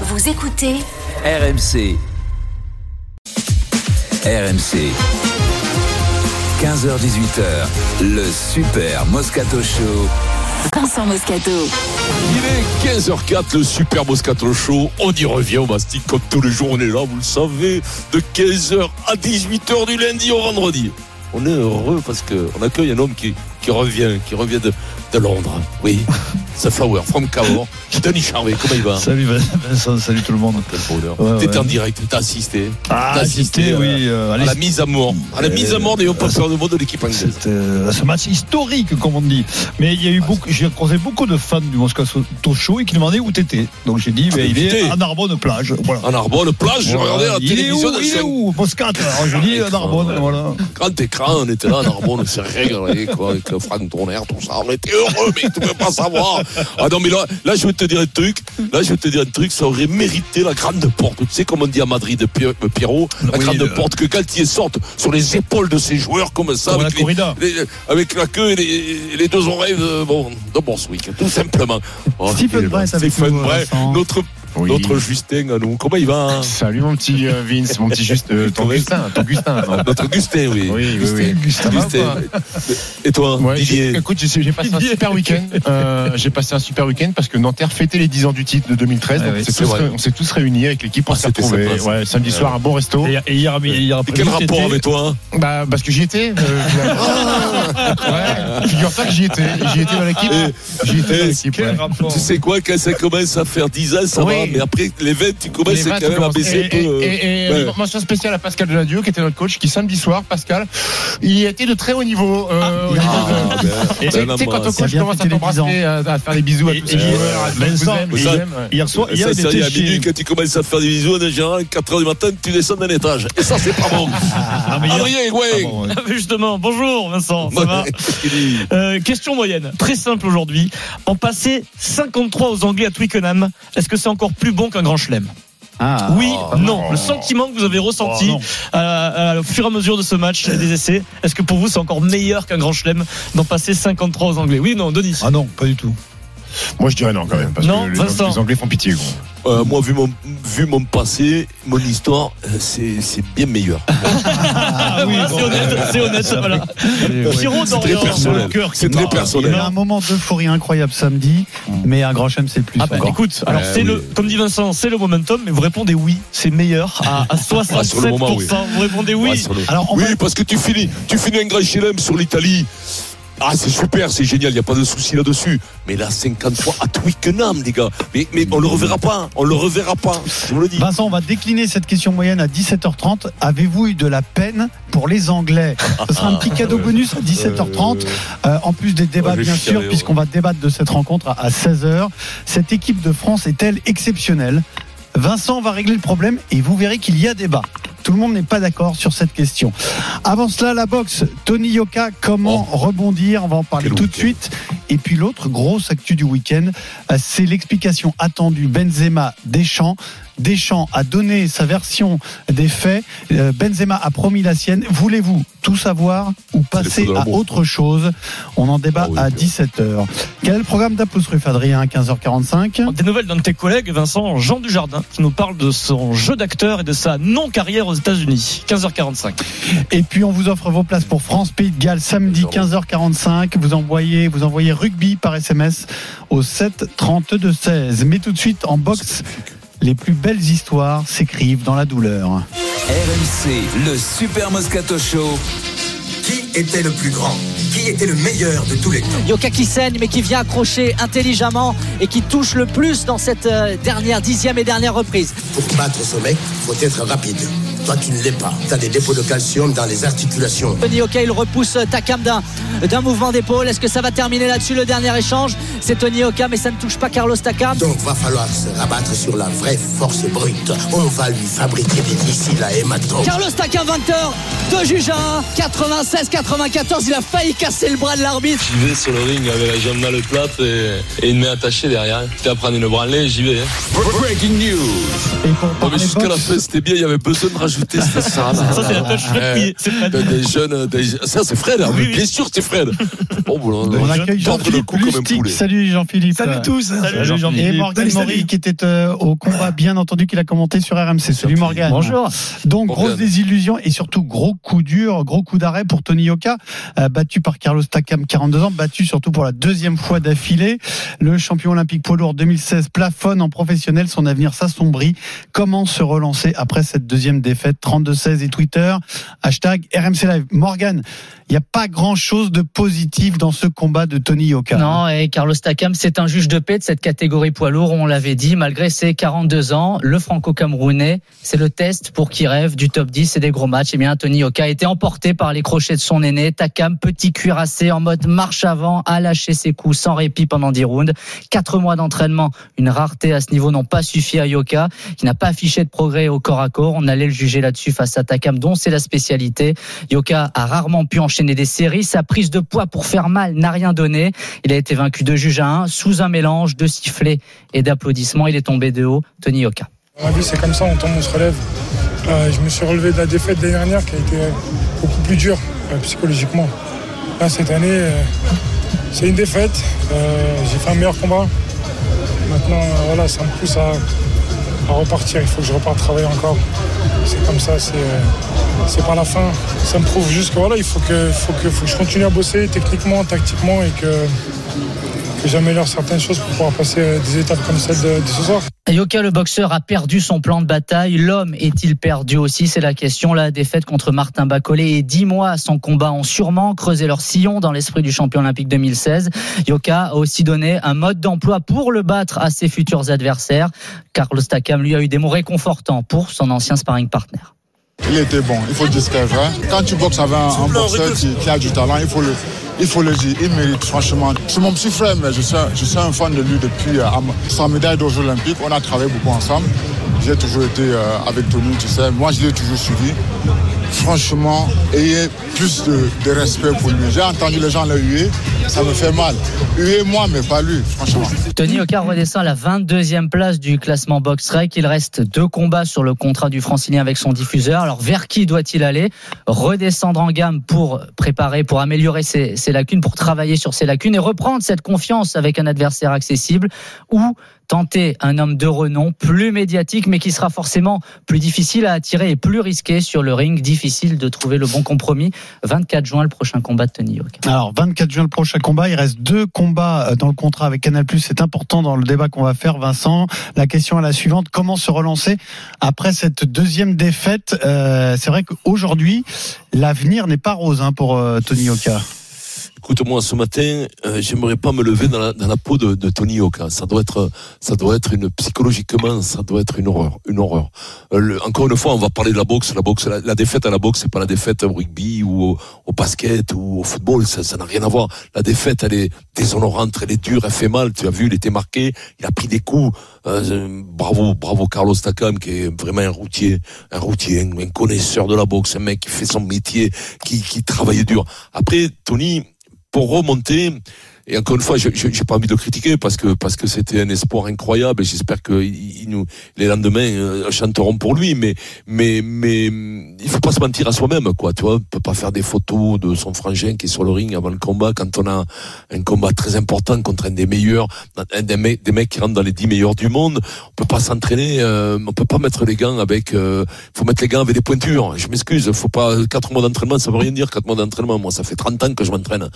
Vous écoutez RMC. RMC. 15h18h, le Super Moscato Show. Vincent Moscato. Il est 15h04, le Super Moscato Show. On y revient au mastic comme tous les jours. On est là, vous le savez, de 15h à 18h du lundi au vendredi. On est heureux parce qu'on accueille un homme qui, qui revient, qui revient de, de Londres. Oui, Safawar, from Cahors. Denis Charvet, comment il va Salut Vincent, salut tout le monde. Ouais, T'étais ouais. en direct, t'as assisté. Ah, T'as assisté euh, oui, euh, à la mise à mort. À la Euh, mise à mort des hauts passeurs de mode de l'équipe anglaise. C'était euh, ce match historique, comme on dit. Mais il y a eu beaucoup, j'ai croisé beaucoup de fans du Moscato Show et qui demandaient où t'étais. Donc j'ai dit, ben, il est à Narbonne plage. Voilà. En Arbonne, plage, je Voilà. regardais la il est télévision. où, de il est où Moscat Alors je dis à Narbonne, voilà. grand écran, on était là, Narbonne, on s'est régalé, quoi, avec Franck Tourner, tout ça, on était heureux, mais tu peux pas savoir. Ah non, mais là, là, je vais te dire un truc, là, je vais te dire un truc, ça aurait mérité la grande porte. Tu sais, comme on dit à Madrid, Pi- euh, Pierrot, la Oui, grande porte, que Galtier sorte sur les épaules de ses joueurs, comme ça, Comme la avec, les- corrida. les- avec la queue et les, et les deux oreilles de, bon, de Borswick, tout simplement. Oh, Stephen Brett avec Stephen nous, Vincent. notre, Oui. notre Justin à nous. Comment il va, hein Salut mon petit euh, Vince, mon petit juste, euh, ton. Gustin, ton Gustin. Notre Gustin, oui. Oui, oui, oui. Ça va ou Gustin. quoi Et toi, Ouais, j'ai- Didier écoute, j'ai passé un super week-end. Euh, j'ai passé un super week-end parce que Nanterre fêtait les 10 ans du titre de 2013. Ouais, donc ouais, on s'est c'est tous vrai. ré- on s'est tous réunis avec l'équipe, on Ah, ça. Ouais, samedi soir, un bon resto. Et, et hier, hier Et quel rapport avec toi hein Bah, parce que j'y étais. euh, ouais, figure-toi que j'y étais. J'y étais dans l'équipe. J'y étais dans l'équipe. Tu sais quoi, quand ça commence à faire 10 ans, ça Oui. mais après les 20, tu commences Les quand même à baisser un peu. euh, et, et, ouais. mention spéciale à Pascal Deladieu qui était notre coach qui samedi soir Pascal il était de très haut niveau euh, Ah, de- ben, Et tu sais, ben, tu sais, quand ton coach commence à fêté les 10 ans. t'embrasser, à, à faire des bisous à tous ses joueurs, euh, à tous les Vincent. Hier soir, hier, ça, il était à minuit, quand tu commences à faire des bisous, en général, 4h du matin, tu descends d'un étage. Et ça, c'est pas bon. Ah, Adrien, ouais. Ah ouais. Justement, bonjour Vincent, ça va Euh, Question moyenne, très simple aujourd'hui. En passer 53 aux Anglais à Twickenham, est-ce que c'est encore plus bon qu'un grand chelem Ah, Oui, Oh. non. Le sentiment que vous avez ressenti Oh, à- à- au fur et à mesure de ce match et des essais, est-ce que pour vous c'est encore meilleur qu'un grand chelem d'en passer 53 aux Anglais? Oui, non, Denis. Ah non, pas du tout. Moi je dirais non quand même parce Non, que les, Vincent. les Anglais font pitié gros. Euh, Moi, vu mon, vu mon passé, mon histoire, euh, c'est c'est bien meilleur. Ah oui, c'est honnête, c'est honnête, voilà. Pierrot C'est très personnel. cœur C'est très bat. Il y personnel. a un moment d'euphorie incroyable samedi, mais un grand chelem c'est plus. Ah bah, écoute, alors Ouais, c'est oui. le, comme dit Vincent, c'est le momentum, mais vous répondez oui, c'est meilleur à, à 67%. Ah, sur le moment, oui. Vous répondez oui. Ouais, sur le- Alors, oui, va- parce que tu finis, tu finis un grand chelem sur l'Italie. Ah, c'est super, c'est génial, il n'y a pas de souci là-dessus. Mais là, 53 à Twickenham, les gars. Mais, mais on le reverra pas, on le reverra pas. Je vous le dis. Vincent, on va décliner cette question moyenne à 17h30. Avez-vous eu de la peine pour les Anglais? Ce sera un petit cadeau bonus à 17h30. Euh, en plus des débats, Ouais, je bien sûr, puisqu'on va débattre de cette rencontre à 16h. Cette équipe de France est-elle exceptionnelle? Vincent va régler le problème et vous verrez qu'il y a débat. Tout le monde n'est pas d'accord sur cette question. Avant cela, la boxe. Tony Yoka, comment rebondir? On va en parler Quel tout de suite. Et puis l'autre grosse actu du week-end, euh, c'est l'explication attendue Benzema Deschamps. Deschamps a donné sa version des faits. Euh, Benzema a promis la sienne. Voulez-vous tout savoir ou passer à autre chose? On en débat Ah oui, à bien. 17h. Quel est le programme d'Apostrophe Adrien à 15h45 Des nouvelles d'un de tes collègues, Vincent Jean Dujardin, qui nous parle de son jeu d'acteur et de sa non-carrière aux États-Unis. 15h45. Et puis on vous offre vos places pour France Pays de Galles samedi 15h45. Vous envoyez, vous envoyez rugby par SMS au 7 32 16. Mais tout de suite en boxe, les plus belles histoires s'écrivent dans la douleur. RMC, le Super Moscato Show. Qui était le plus grand? Qui était le meilleur de tous les temps? Yoka qui saigne mais qui vient accrocher intelligemment et qui touche le plus dans cette euh, dernière dixième et dernière reprise. Pour battre ce mec, faut être rapide. Toi, tu ne l'es pas. Tu as des dépôts de calcium dans les articulations. Tony Yoka il repousse euh, Takam d'un d'un mouvement d'épaule. Est-ce que ça va terminer là-dessus le dernier échange? C'est Tony Yoka mais ça ne touche pas Carlos Takam. Donc, va falloir se rabattre sur la vraie force brute. On va lui fabriquer des missiles à hématome. Carlos Takam vainqueur de Juja 96-94 il a failli casser le bras de l'arbitre. J'y vais sur le ring avec la jambe dans le plat et, et une main attachée derrière. J'étais à prendre une branlée, j'y vais. hein. Breaking news. Et pour Oh, mais jusqu'à la fin, c'était bien, il y avait besoin de rajouter c'était ça. là. Ça, c'est la touche Fred. C'est Fred. Des, jeunes, des- ça c'est Fred, hein, Oui, bien sûr c'est Fred. Bon, bon, On accueille Jean-Philippe Lustig. Salut Jean-Philippe. Salut tous. Salut, Et Jean-Philippe. Morgan Salut, Maury salut. qui était euh, au combat, bien entendu, qu'il a commenté sur RMC. Salut Morgan. Bonjour. Donc Morgan. grosse désillusion et surtout gros coup dur, gros coup d'arrêt pour Tony Yoka, euh, battu par Carlos Takam, 42 ans, battu surtout pour la deuxième fois d'affilée. Le champion olympique poids lourd 2016 plafonne en professionnel, son avenir s'assombrit. Comment se relancer après cette deuxième défaite? 32-16 et Twitter, hashtag RMC Live. Morgan, il n'y a pas grand-chose de positif dans ce combat de Tony Yoka. Non, et Carlos Takam, c'est un juge de paix de cette catégorie poids lourd, on l'avait dit, malgré ses 42 ans, le franco-camerounais, c'est le test pour qui rêve du top 10 et des gros matchs. Eh bien, Tony Yoka a été emporté par les crochets de son aîné. Takam, petit cuirassé en mode marche avant, a lâché ses coups sans répit pendant 10 rounds. Quatre mois d'entraînement, une rareté à ce niveau n'ont pas suffi à Yoka, qui n'a pas affiché de progrès au corps à corps. On allait le juger là-dessus face à Takam, dont c'est la spécialité. Yoka a rarement pu enchaîner des séries. Sa prise de poids pour faire mal n'a rien donné. Il a été vaincu de juge à 1 sous un mélange de sifflets et d'applaudissements. Il est tombé de haut. Tony vie, c'est comme ça, on tombe, on se relève. Euh, je me suis relevé de la défaite de l'année dernière qui a été beaucoup plus dure euh, psychologiquement. Là, cette année, euh, c'est une défaite. Euh, J'ai fait un meilleur combat. Maintenant, euh, voilà, ça me pousse à, à repartir. Il faut que je reparte travailler encore. C'est comme ça, c'est euh, c'est pas la fin. Ça me prouve juste que voilà, il faut que, faut que, faut que je continue à bosser techniquement, tactiquement et que, que j'améliore certaines choses pour pouvoir passer euh, des étapes comme celle de, de ce soir. Yoka, le boxeur, a perdu son plan de bataille. L'homme est-il perdu aussi? C'est la question. La défaite contre Martin Bacolé et dix mois sans combat ont sûrement creusé leur sillon dans l'esprit du champion olympique 2016. Yoka a aussi donné un mode d'emploi pour le battre à ses futurs adversaires. Carlos Takam, lui, a eu des mots réconfortants pour son ancien sparring partner. Il était bon, il faut dire ce vrai. Quand tu boxes avec un, un boxeur qui, qui a du talent, il faut le, il faut le dire. Il mérite franchement. C'est mon petit frère, mais je suis, un- fan de lui depuis euh, sa médaille d'or olympique. On a travaillé beaucoup ensemble. J'ai toujours été euh, avec Tony, tu sais. Moi, je l'ai toujours suivi. Franchement, ayez plus de, respect pour lui. J'ai entendu les gens le huer, ça me fait mal. Huer moi, mais pas lui, franchement. Tony Yoka redescend à la 22e place du classement box rec. Il reste deux combats sur le contrat du francilien avec son diffuseur. Alors vers qui doit-il aller? Redescendre en gamme pour préparer, pour améliorer ses, ses lacunes, pour travailler sur ses lacunes et reprendre cette confiance avec un adversaire accessible ou tenter un homme de renom plus médiatique mais qui sera forcément plus difficile à attirer et plus risqué sur le ring. Difficile de trouver le bon compromis. 24 juin, le prochain combat de Tony Yoka. Alors, 24 juin, le prochain combat. Il reste deux combats euh, dans le contrat avec Canal+. C'est important dans le débat qu'on va faire, Vincent. La question est la suivante. Comment se relancer après cette deuxième défaite? Euh, C'est vrai qu'aujourd'hui, l'avenir n'est pas rose hein, pour euh, Tony Yoka. Écoute-moi, ce matin, euh, j'aimerais pas me lever dans la, dans la peau de, de Tony Yoka. Ça doit être, ça doit être une psychologiquement, ça doit être une horreur, une horreur. Euh, le- encore une fois, on va parler de la boxe. La boxe, la, la défaite à la boxe, c'est pas la défaite au rugby ou au, au basket ou au football. Ça, ça n'a rien à voir. La défaite, elle est déshonorante, elle est dure, elle fait mal. Tu as vu, il était marqué, il a pris des coups. Euh, bravo, bravo Carlos Takam, qui est vraiment un routier, un routier, un, un connaisseur de la boxe, un mec qui fait son métier, qui, qui travaille dur. Après, Tony, pour remonter. Et encore une fois, je j'ai pas envie de le critiquer parce que parce que c'était un espoir incroyable et j'espère que il, il nous les lendemains euh, chanteront pour lui. Mais mais mais il faut pas se mentir à soi-même, quoi. Tu vois, on peut pas faire des photos de son frangin qui est sur le ring avant le combat quand on a un combat très important contre un des meilleurs, un des mecs, des mecs qui rentrent dans les dix meilleurs du monde. On peut pas s'entraîner, euh, on peut pas mettre les gants avec. Euh, faut mettre les gants avec des pointures. Je m'excuse, faut pas quatre mois d'entraînement, ça veut rien dire quatre mois d'entraînement. Moi, ça fait 30 ans que je m'entraîne.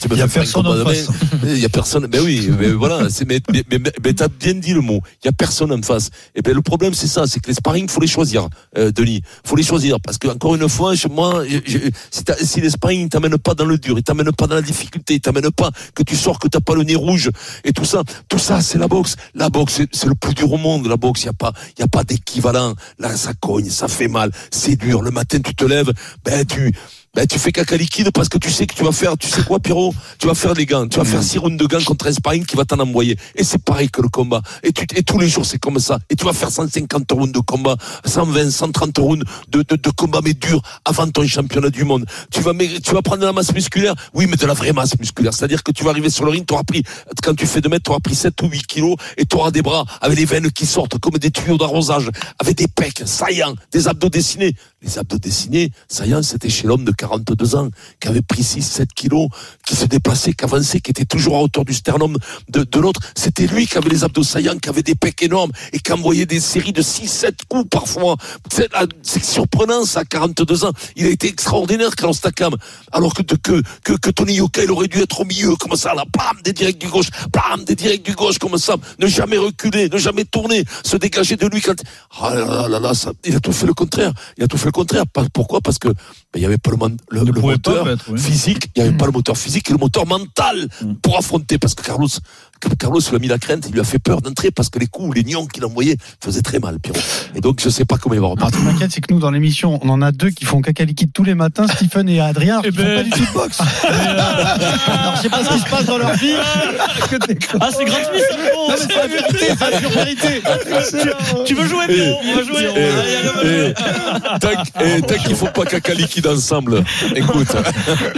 Tu Il y a personne en face. Il y a personne. Ben oui, mais voilà. C'est, mais, mais, mais, mais t'as bien dit le mot. Il y a personne en face. Et ben le problème c'est ça, c'est que les sparring, faut les choisir, euh, Denis. Faut les choisir parce que encore une fois, je- moi, je- je- si, si les sparring t'amènent pas dans le dur, ils t'amènent pas dans la difficulté, ils t'amènent pas que tu sors, que t'as pas le nez rouge et tout ça, tout ça, c'est la boxe. La boxe, c'est, c'est le plus dur au monde. La boxe, il y a pas, il y a pas d'équivalent. Là, ça cogne, ça fait mal, c'est dur. Le matin, tu te lèves, ben tu Ben, tu fais caca liquide parce que tu sais que tu vas faire, tu sais quoi, Pierrot? Tu vas faire des gants. Tu vas faire six rounds de gants contre un sparring qui va t'en envoyer. Et c'est pareil que le combat. Et tu, et tous les jours, c'est comme ça. Et tu vas faire 150 rounds de combat, 120, 130 rounds de, de, de combat, mais dur, avant ton championnat du monde. Tu vas, tu vas prendre de la masse musculaire. Oui, mais de la vraie masse musculaire. C'est-à-dire que tu vas arriver sur le ring, tu auras pris, quand tu fais 2 mètres, tu auras pris 7 ou 8 kilos et tu auras des bras avec les veines qui sortent comme des tuyaux d'arrosage, avec des pecs saillants, des abdos dessinés. Les abdos dessinés, saillants, c'était chez l'homme de 42 ans, qui avait pris 6, 7 kilos, qui se déplaçait, qui avançait, qui était toujours à hauteur du sternum de, l'autre. C'était lui qui avait les abdos saillants, qui avait des pecs énormes et qui envoyait des séries de 6, 7 coups parfois. C'est surprenant, ça, à 42 ans. Il a été extraordinaire, Carlos Takam. Alors que, que, que, Tony Yoka, il aurait dû être au milieu, comme ça, là, bam, des directs du gauche, bam, des directs du gauche, comme ça. Ne jamais reculer, ne jamais tourner, se dégager de lui quand, ah là là là là, ça, il a tout fait le contraire. Il a tout fait le contraire. Pourquoi? Parce que, ben, il n'y avait pas le, le, moteur mettre, oui. physique, il n'y avait pas le moteur physique et le moteur mental pour affronter. Parce que Carlos, Carlos lui a mis la crainte, il lui a fait peur d'entrer parce que les coups, les nions qu'il envoyait faisaient très mal, Pierrot. Et donc, je sais pas comment il va repartir. ce qui m'inquiète, c'est que nous, dans l'émission, on en a deux qui font caca liquide tous les matins, Stephen et Adrien, Eh qui font ben- pas du tout de boxe. Alors, je sais pas ce qui se passe dans leur vie. Ah, c'est gratuit, c'est bon. Non, mais c'est la vérité, c'est la pure vérité. Tu veux jouer, Pierrot On va jouer. Eh, on va jouer. eh, tant eh, tant qu'il faut pas caca liquide ensemble. Écoute.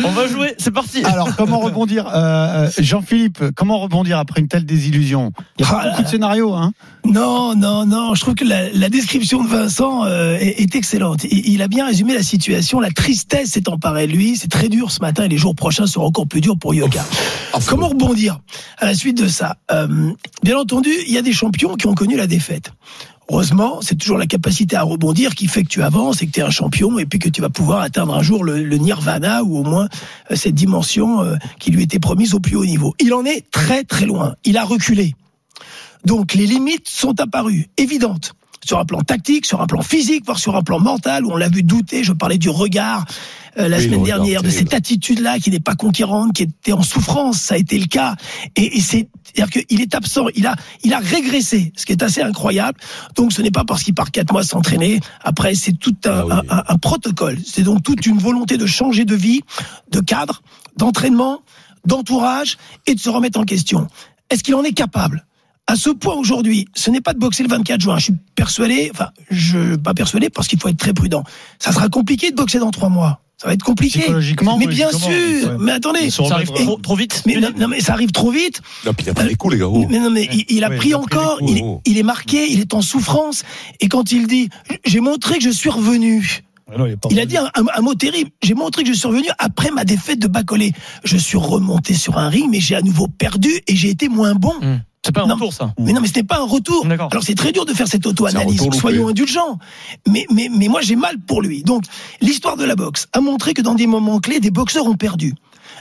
On va jouer, c'est parti. Alors, comment rebondir euh, euh, Jean-Philippe, comment rebondir après une telle désillusion Il y a pas Ah, beaucoup de scénarios, hein Non, non, non. Je trouve que la, la description de Vincent euh, est, est excellente. Il, il a bien résumé la situation. La tristesse s'est emparée de lui. C'est très dur ce matin et les jours prochains seront encore plus durs pour Yoga. Comment rebondir à la suite de ça? Euh, Bien entendu, il y a des champions qui ont connu la défaite. Heureusement, c'est toujours la capacité à rebondir qui fait que tu avances et que tu es un champion et puis que tu vas pouvoir atteindre un jour le, nirvana ou au moins euh, cette dimension euh, qui lui était promise au plus haut niveau. Il en est très très loin. Il a reculé. Donc les limites sont apparues, évidentes. Sur un plan tactique, sur un plan physique, voire sur un plan mental, où on l'a vu douter. Je parlais du regard la Oui, le semaine dernière, de cette attitude-là qui n'est pas conquérante, qui était en souffrance. Ça a été le cas. Et, et c'est, c'est-à-dire qu'il est absent. Il a, il a régressé, ce qui est assez incroyable. Donc ce n'est pas parce qu'il part quatre mois s'entraîner. Après, c'est tout un, Ah oui. un- un- un protocole. C'est donc toute une volonté de changer de vie, de cadre, d'entraînement, d'entourage et de se remettre en question. Est-ce qu'il en est capable? À ce point aujourd'hui, ce n'est pas de boxer le 24 juin. Je suis persuadé, enfin, je pas persuadé parce qu'il faut être très prudent. Ça sera compliqué de boxer dans trois mois. Ça va être compliqué. Psychologiquement, mais bien sûr. ouais. Mais attendez, Ça arrive trop, trop vite. mais, non, mais ça arrive trop vite. Non, puis il a pris les coups, les gars. oh. Mais non, mais il, il a pris il a pris encore. coups, il, est, oh. il est marqué. Il est en souffrance. Et quand il dit, j'ai montré que je suis revenu. Ah non, il a dit un, un- un mot terrible. J'ai montré que je suis revenu après ma défaite de Bacolé. Je suis remonté sur un ring, mais j'ai à nouveau perdu et j'ai été moins bon. C'est pas un Non. retour, ça. Mais non, mais ce n'est pas un retour. D'accord. Alors c'est très dur de faire cette auto-analyse. Soyons indulgents. Mais, mais, mais moi j'ai mal pour lui. Donc l'histoire de la boxe a montré que dans des moments clés, des boxeurs ont perdu.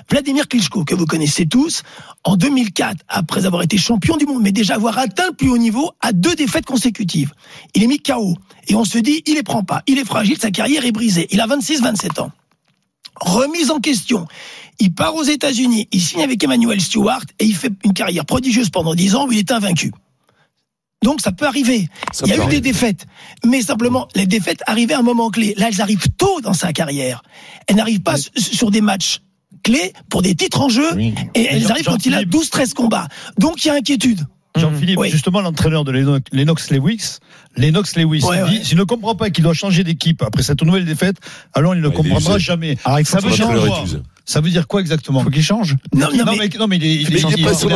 Vladimir Klitschko, que vous connaissez tous, en 2004, après avoir été champion du monde, mais déjà avoir atteint le plus haut niveau, à deux défaites consécutives. Il est mis KO. Et on se dit, il les prend pas. Il est fragile, sa carrière est brisée. Il a 26-27 ans. Remise en question. Il part aux États-Unis, il signe avec Emmanuel Stewart et il fait une carrière prodigieuse pendant 10 ans où il est invaincu. Donc ça peut arriver. Ça il y a eu arriver. des défaites, mais simplement les défaites arrivaient à un moment clé. Là, elles arrivent tôt dans sa carrière. Elles n'arrivent pas sur des matchs clés pour des titres en jeu et elles arrivent quand il a Jean-Philippe. 12-13 combats. Donc il y a inquiétude. Jean-Philippe, Oui. justement, l'entraîneur de Lennox, Lewis, Lennox Lewis, Ouais, dit, ouais. s'il ne comprend pas qu'il doit changer d'équipe après cette nouvelle défaite, alors il ne Ouais, comprendra jamais. Alors, il faut ça veut dire quoi. Ça veut dire quoi exactement? Faut qu'il change. Non, non, non, mais- mais, non, mais il est, il Mais est, il est pas il sur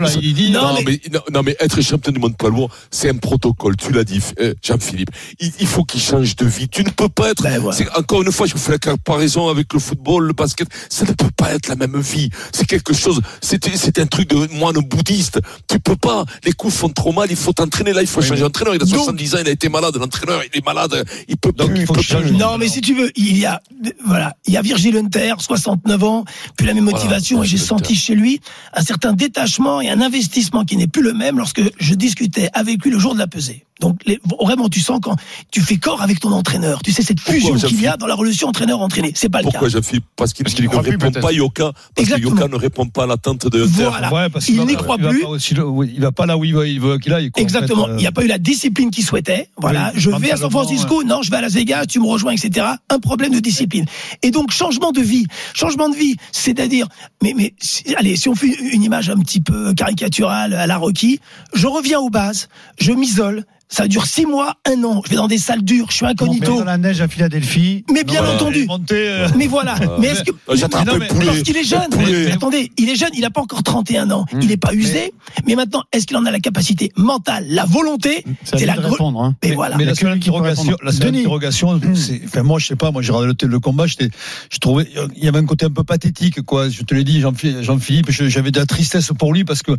là. Dit, Non, Non, mais- non, non, mais être champion du monde poids lourd, c'est un protocole. Tu l'as dit, euh, Jean-Philippe. Il, il faut qu'il change de vie. Tu ne peux pas être. Ben, Encore une fois, je vous fais la comparaison avec le football, le basket. Ça ne peut pas être la même vie. C'est quelque chose. C'est c'est un truc de moine bouddhiste. Tu peux pas. Les coups font trop mal. Il faut t'entraîner. Là, il faut changer d'entraîneur. Il a Donc- 70 ans. Il a été malade. L'entraîneur, il est malade. Il peut Donc, plus. il faut peut qu'il change. plus. Non, mais si tu veux, il y a, voilà, il y a Virgil Hunter, 69 ans, puis la même Voilà, motivation, et j'ai senti chez lui un certain détachement et un investissement qui n'est plus le même lorsque je discutais avec lui le jour de la pesée. Donc les- vraiment, tu sens quand tu fais corps avec ton entraîneur. Tu sais cette fusion qu'il y a dans la relation entraîneur-entraîné. C'est pas le Pourquoi cas. Jean-Philippe Parce qu'il Parce qu'il y ne croit plus, répond peut-être. pas Yoka. Parce que. Yoka ne répond pas à l'attente de. Voilà. Ouais, parce Il va n'y croit il va plus. pas aussi le- oui, il va pas là où il veut, il veut qu'il aille. quoi, en Exactement. fait, euh. Il n'y a pas eu la discipline qu'il souhaitait. Voilà. Oui, je vais à San Francisco. Non, je vais à Las Vegas. Tu me rejoins, etc. Un problème de discipline. Et donc, changement de vie. Changement de vie. C'est-à-dire, mais, mais, si- allez, si on fait une image un petit peu caricaturale à la Rocky, je reviens aux bases. Je m'isole. Ça dure six mois, un an. Je vais dans des salles dures. Je suis incognito. dans la neige à Philadelphie. Mais bien entendu. Euh, Mais voilà. Mais est-ce que Euh, J'attrape parce qu'il est jeune. Mais attendez, il est jeune, il n'a pas encore 31 ans. Mmh. Il n'est pas usé. Mais, maintenant, est-ce qu'il en a la capacité mentale, la volonté C'est à C'est la répondre. hein. Mais Mais, voilà. mais la seule interrogation, la seule interrogation, c'est, enfin, moi, je sais pas, moi, j'ai regardé le, combat, j'étais, je trouvais, il y avait un côté un peu pathétique, quoi. Je te l'ai dit, Jean-Philippe, Jean-Philippe, je- j'avais de la tristesse pour lui parce que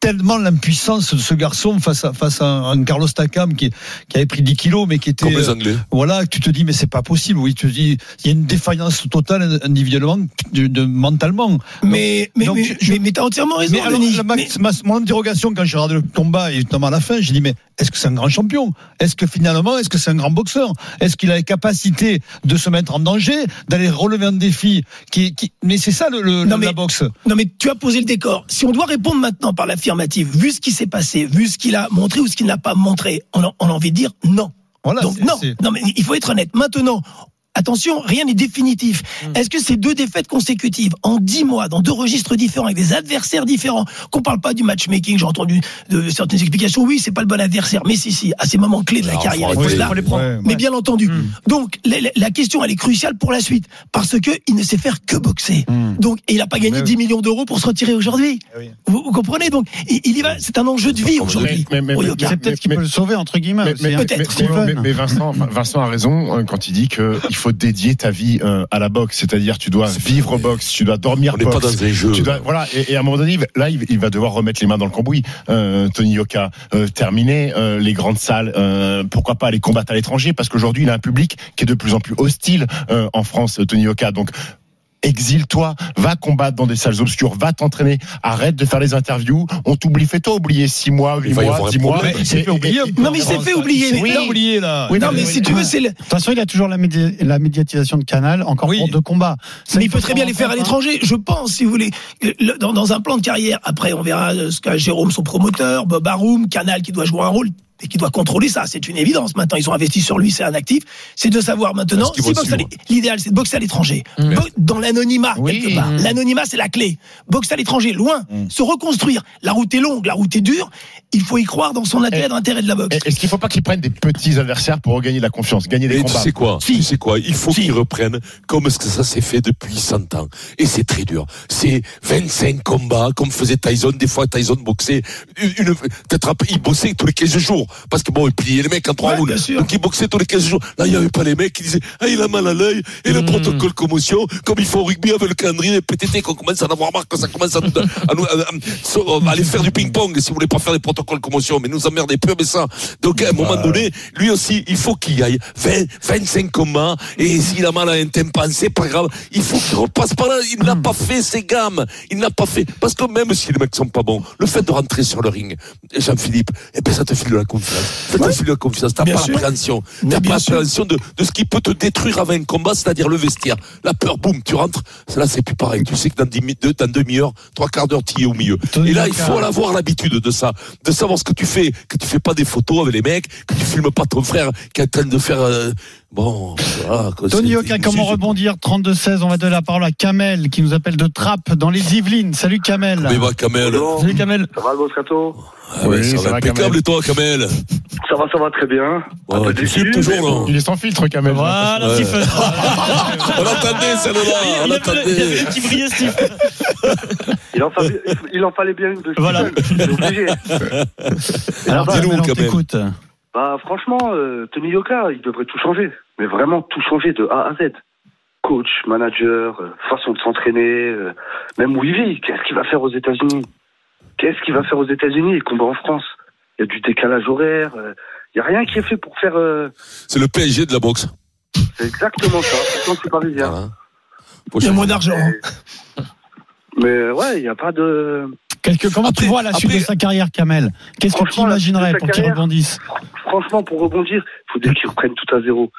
tellement l'impuissance de ce garçon face à, face à un Carlos Takam qui, qui avait pris 10 kilos, mais qui était, Comme les euh, Anglais. voilà, tu te dis, mais c'est pas possible. Oui, tu te dis, il y a une défaillance totale individuellement, de, de- mentalement. Mais, mais, donc, mais, je- mais, mais t'as entièrement raison, Mais alors, Denis. la- ma- Mais- ma- mon interrogation quand j'ai regardé le combat et notamment à la fin, j'ai dit mais est-ce que c'est un grand champion? Est-ce que finalement est-ce que c'est un grand boxeur? Est-ce qu'il a la capacité de se mettre en danger, d'aller relever un défi qui, qui... mais c'est ça le, le- Non, mais- la boxe. Non, mais tu as posé le décor. Si on doit répondre maintenant par l'affirmative, vu ce qui s'est passé, vu ce qu'il a montré ou ce qu'il n'a pas montré, on a, on a envie de dire non. Voilà. Donc non, non, mais il faut être honnête. Maintenant. Attention, rien n'est définitif. Mm. Est-ce que ces deux défaites consécutives en dix mois, dans deux registres différents, avec des adversaires différents, qu'on parle pas du matchmaking, j'ai entendu de certaines explications, oui, c'est pas le bon adversaire, mais si, si, à ces moments clés de la Alors, carrière, cela. faut les prendre. Ouais, Mais bien entendu. Mm. Donc, la, la- la question, elle est cruciale pour la suite. Parce que il ne sait faire que boxer. Mm. Donc, et il n'a pas gagné Mais 10 millions d'euros pour se retirer aujourd'hui. Eh oui. Vous, vous comprenez? Donc, il, il y va, c'est un enjeu de vie aujourd'hui. C'est peut-être qu'il mais- peut le sauver, entre guillemets. Mais, aussi, mais- hein. peut-être, mais- Steven. mais- mais Vincent, Vincent a raison euh, quand il dit qu'il faut dédier ta vie euh, à la boxe, c'est-à-dire tu dois vivre boxe, tu dois dormir On n'est pas boxe. dans un jeu. Tu dois, voilà, et, et à un moment donné, là, il, il va devoir remettre les mains dans le cambouis. Euh, Tony Yoka, euh, terminer euh, les grandes salles, pourquoi pas aller combattre à l'étranger, parce qu'aujourd'hui, il a un public qui est de plus en plus hostile en France, Tony Yoka. Donc exile-toi, va combattre dans des salles obscures, va t'entraîner, arrête de faire les interviews, on t'oublie, fais-toi oublier 6 mois, 8 Il va y mois, avoir un 10 mois. il s'est fait oublier. Non, mais il s'est fait oublier. Il s'est Mais fait non. là. mais si tu veux, c'est le, De toute façon, il a toujours la, médi- la médiatisation de Canal, encore Oui. pour deux combats. Ça, mais il peut très bien les faire à l'étranger. Je pense, si vous voulez, dans un plan de carrière. Après, on verra euh, ce qu'a Jérôme, son promoteur, Bob Arum, Canal qui doit jouer un rôle et qui doit contrôler ça. C'est une évidence. Maintenant, ils ont investi sur lui, c'est un actif. C'est de savoir maintenant si l'idéal, c'est de boxer à l'étranger. Mm. Dans l'anonymat, Oui. quelque part. Mm. L'anonymat, c'est la clé. Boxe à l'étranger, loin. Mm. Se reconstruire. La route est longue, la route est dure. Il faut y croire dans son intérêt, Et- dans l'intérêt de la boxe. Est-ce qu'il ne faut pas qu'ils prennent des petits adversaires pour regagner de la confiance, gagner des Et tu combats sais quoi Si. Tu sais quoi Il faut Si. qu'ils reprennent comme ce que ça s'est fait depuis 100 ans. Et c'est très dur. C'est 25 combats, comme faisait Tyson. Des fois, Tyson boxait. Une, il bossait tous les 15 jours. Parce que bon, il pliait les mecs en trois Ouais, rounds. bien sûr. Donc il boxait tous les 15 jours. Là, il n'y avait pas les mecs qui disaient Ah, il a mal à l'œil. Et le protocole commotion, comme il faut au rugby avec le calendrier des PTT, qu'on commence à en avoir marre, que ça commence à nous, à nous- à- à- à aller faire du ping-pong si vous voulez pas faire des protocoles commotion. Mais nous emmerdez peu, mais ça. Donc à un moment donné, lui aussi, il faut qu'il y aille 20, 25 combats. Et s'il a mal à un tympan, c'est pas grave. Il faut qu'il repasse par là. Il n'a pas fait ses gammes. Il n'a pas fait. Parce que même si les mecs sont pas bons, le fait de rentrer sur le ring, Jean-Philippe, eh ben, ça te file de la confiance. Ça te file de la confiance. T'as pas l'appréhension. T'as pas l'appréhension de, de ce qui peut te détruire avant un combat, c'est-à-dire le vestiaire. La peur, boum, tu rentres. Là, c'est plus pareil. Tu sais que dans, 10 mi- deux- dans demi-heure, trois quarts d'heure, tu y es au milieu. Et là, il faut avoir l'habitude de ça. De savoir ce que tu fais. Que tu fais pas des photos avec les mecs. Que tu filmes pas ton frère qui est en train de faire, euh, bon, voilà. quoi, Tony Yoka, comment rebondir? 32-16, on va donner la parole à Kamel qui nous appelle de Trappes dans les Yvelines. Salut Kamel. Mais va, Kamel? Salut Kamel. Ça va le Moscato Ah ouais, Oui, ça ça va va, impeccable, Kamel. et toi, Kamel? Ça va, ça va très bien. Peu Tu déçu, toujours, Il est sans filtre, quand même. Voilà, Ouais. Stephen. On l'attendait, celle-là. On Il y avait le- il y avait petit brillait, Steve. Il en, fallait, il en fallait bien une de Voilà. C'est obligé. Alors, dis-nous, Kamel, on Kamel. t'écoute. Bah, franchement, euh, Tony Yoka, il devrait tout changer. Mais vraiment tout changer de A à Z. Coach, manager, euh, façon de s'entraîner, euh, même où il vit. Qu'est-ce qu'il va faire aux États-Unis? Qu'est-ce qu'il va faire aux États-Unis Il combat en France? Il y a du décalage horaire. euh, Il n'y a rien qui est fait pour faire. euh, C'est le PSG de la boxe. C'est exactement ça. Suis parisien. Voilà. Il y a moins d'argent. Mais ouais, il n'y a pas de. Que- comment Après- tu vois la suite après- de sa carrière, Kamel Qu'est-ce que tu imaginerais pour qu'il rebondisse franchement, pour rebondir, il faudrait qu'ils reprennent tout à zéro.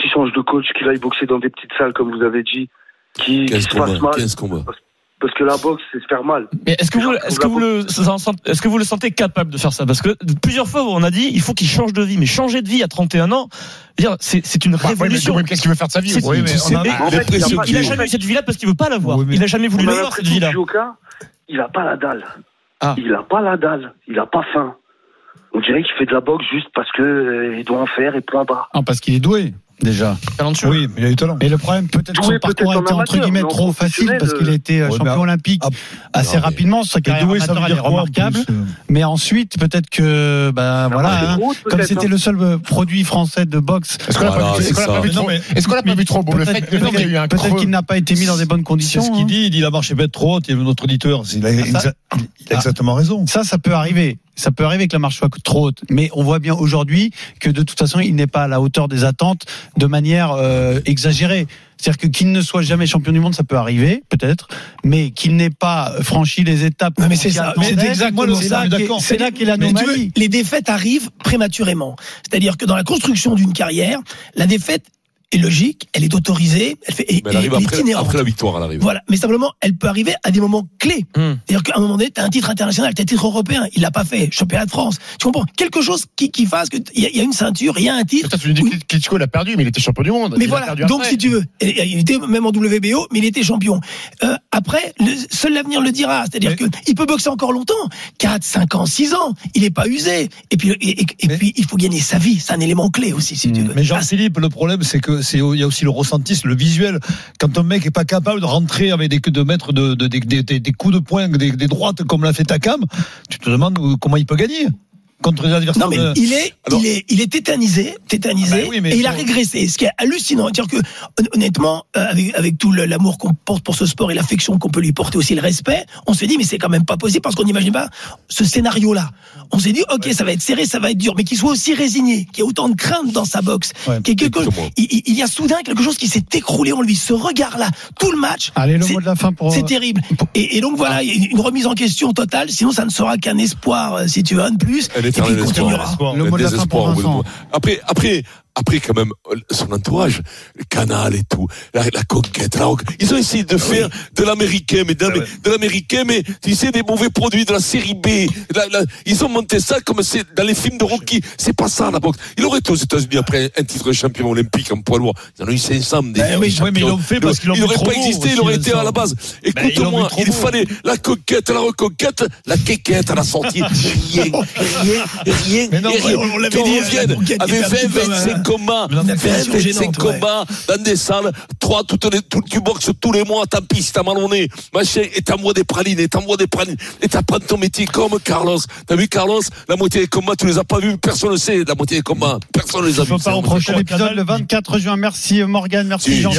Qu'ils changent de coach, qu'ils aillent boxer dans des petites salles, comme vous avez dit. Qui, 15 se fassent combats, mal. 15 combats. Parce, que la boxe, c'est se faire mal. Mais est-ce que vous, est-ce que vous le, est-ce que vous le sentez capable de faire ça? Parce que plusieurs fois, on a dit, il faut qu'il change de vie. Mais changer de vie à 31 ans, c'est, c'est une Bah, révolution. Qu'est-ce qu'il veut faire de sa vie? C'est- Oui, mais c'est- on a- mais- En fait, il a il a jamais eu cette vie-là parce qu'il veut pas l'avoir. Oui, Il a jamais voulu l'avoir cette vie-là. il a pas la dalle. Ah. Il a pas la dalle. Il a pas faim. On dirait qu'il fait de la boxe juste parce que euh, il doit en faire et point barre. Non, parce qu'il est doué, déjà. Talentueux. Oui, mais il a du talent. Et le problème, peut-être que son parcours a été en entre guillemets mais en trop facile parce qu'il a été euh, Ouais, champion mais- olympique Ah, assez non, mais- rapidement. Sa carrière amateur, est remarquable. euh Mais ensuite, peut-être que, ben voilà, hein, comme c'était hein. le seul euh, produit français de boxe, Est-ce qu'on l'a Voilà, pas vu- c'est trop- Non, mais- est-ce qu'on l'a pas vu trop bon Le fait peut-être qu'il y a eu un peut-être creux. qu'il n'a pas été mis dans des bonnes C'est conditions. ce qu'il hein. dit, il dit la marche est peut-être trop haute, il y a notre auditeur. Il a exactement raison. Ça, ça peut arriver. Ça peut arriver que la marche soit trop haute. Mais on voit bien aujourd'hui que de toute façon, il n'est pas à la hauteur des attentes de manière euh, exagérée. C'est-à-dire que qu'il ne soit jamais champion du monde, ça peut arriver, peut-être, mais qu'il n'ait pas franchi les étapes. Non, mais c'est ça. C'est exactement ça. C'est là qu'est l'anomalie. les défaites arrivent prématurément. C'est-à-dire que dans la construction d'une carrière, la défaite est logique, elle est autorisée, elle, fait, et- Mais elle arrive elle après, la victoire, elle arrive. Voilà, mais simplement, elle peut arriver à des moments clés. Hmm. C'est-à-dire qu'à un moment donné, tu as un titre international, tu as un titre européen, il l'a pas fait, championnat de France. Tu comprends? Quelque chose qui, qui fasse qu'il y, y a une ceinture, il y a un titre. Tu nous dis que Klitschko l'a perdu, mais il était champion du monde. Mais Il voilà, perdu donc après. si tu veux, il était même en WBO, mais il était champion. Euh, après, le, seul l'avenir le dira, c'est-à-dire que il peut boxer encore longtemps, 4, 5 ans, 6 ans, il est pas usé. Et puis, et, et- et puis il faut gagner sa vie, c'est un élément clé aussi, si tu veux. Mais Jean-Philippe, le problème, c'est que c'est il y a aussi le ressenti, le visuel. Quand un mec est pas capable de rentrer avec des de mettre de, de- des- des- coups de poing, des, des droites comme l'a fait Takam, tu te demandes comment il peut gagner contre les adversaires. Non mais de- il est, Alors- il est, il est tétanisé, tétanisé, Ah bah oui, mais et il a régressé. Ce qui est hallucinant, c'est-à-dire que hon- honnêtement, euh, avec, avec tout l'amour qu'on porte pour ce sport et l'affection qu'on peut lui porter aussi, le respect, on se dit mais c'est quand même pas possible parce qu'on n'imagine pas ce scénario-là. On s'est dit ok, ça va être serré, ça va être dur, mais qu'il soit aussi résigné, qu'il y ait autant de crainte dans sa boxe, Ouais, qu'il y ait quelque- il, il- y a soudain quelque chose qui s'est écroulé en lui. Ce regard-là, tout le match, Allez, le c'est- mot de la fin pour. c'est terrible. Et, et donc voilà, une remise en question totale. Sinon, ça ne sera qu'un espoir, euh, si tu veux, un de plus. Puis il continuera. Le mot de la fin pour Désespoir, Vincent. oui. Après, après, après, quand même, son entourage, le canal et tout, la, la conquête, la rock, ils ont essayé de faire de l'américain, mais d'un- Ah ouais. de l'américain, mais tu sais, des mauvais produits de la série B. La- la- ils ont monté ça comme c'est dans les films de Rocky. C'est pas ça, la boxe. Il aurait été aux États-Unis après un titre de champion olympique en poids lourd. Ils en ont eu 500 des Ben oui, oui, mais ils l'ont fait parce qu'ils l'ont Il n'aurait pas existé, il aurait été à la base. Ben, Écoute-moi, trop il fallait la conquête, la reconquête, la quéquette à la sortie. Rien, rien, rien. Mais non, rien. on l'avait dit, la revienne conquête avec était un 20, petit peu, 25 euh, combats, une 20, appellation 25 gênante, ouais. combats dans des salles, 3, toutes les, tout, tu boxes tous les mois, tant pis si t'as mal au nez, machin, et t'envoies des pralines, et t'envoies des pralines, et t'apprends ton métier comme Carlos. T'as vu Carlos, la moitié des combats, tu les as pas vus, personne ne sait, la moitié des combats, personne ne les a vus. Pas prochain épisode le 24 juin. Merci Morgan, merci Jean.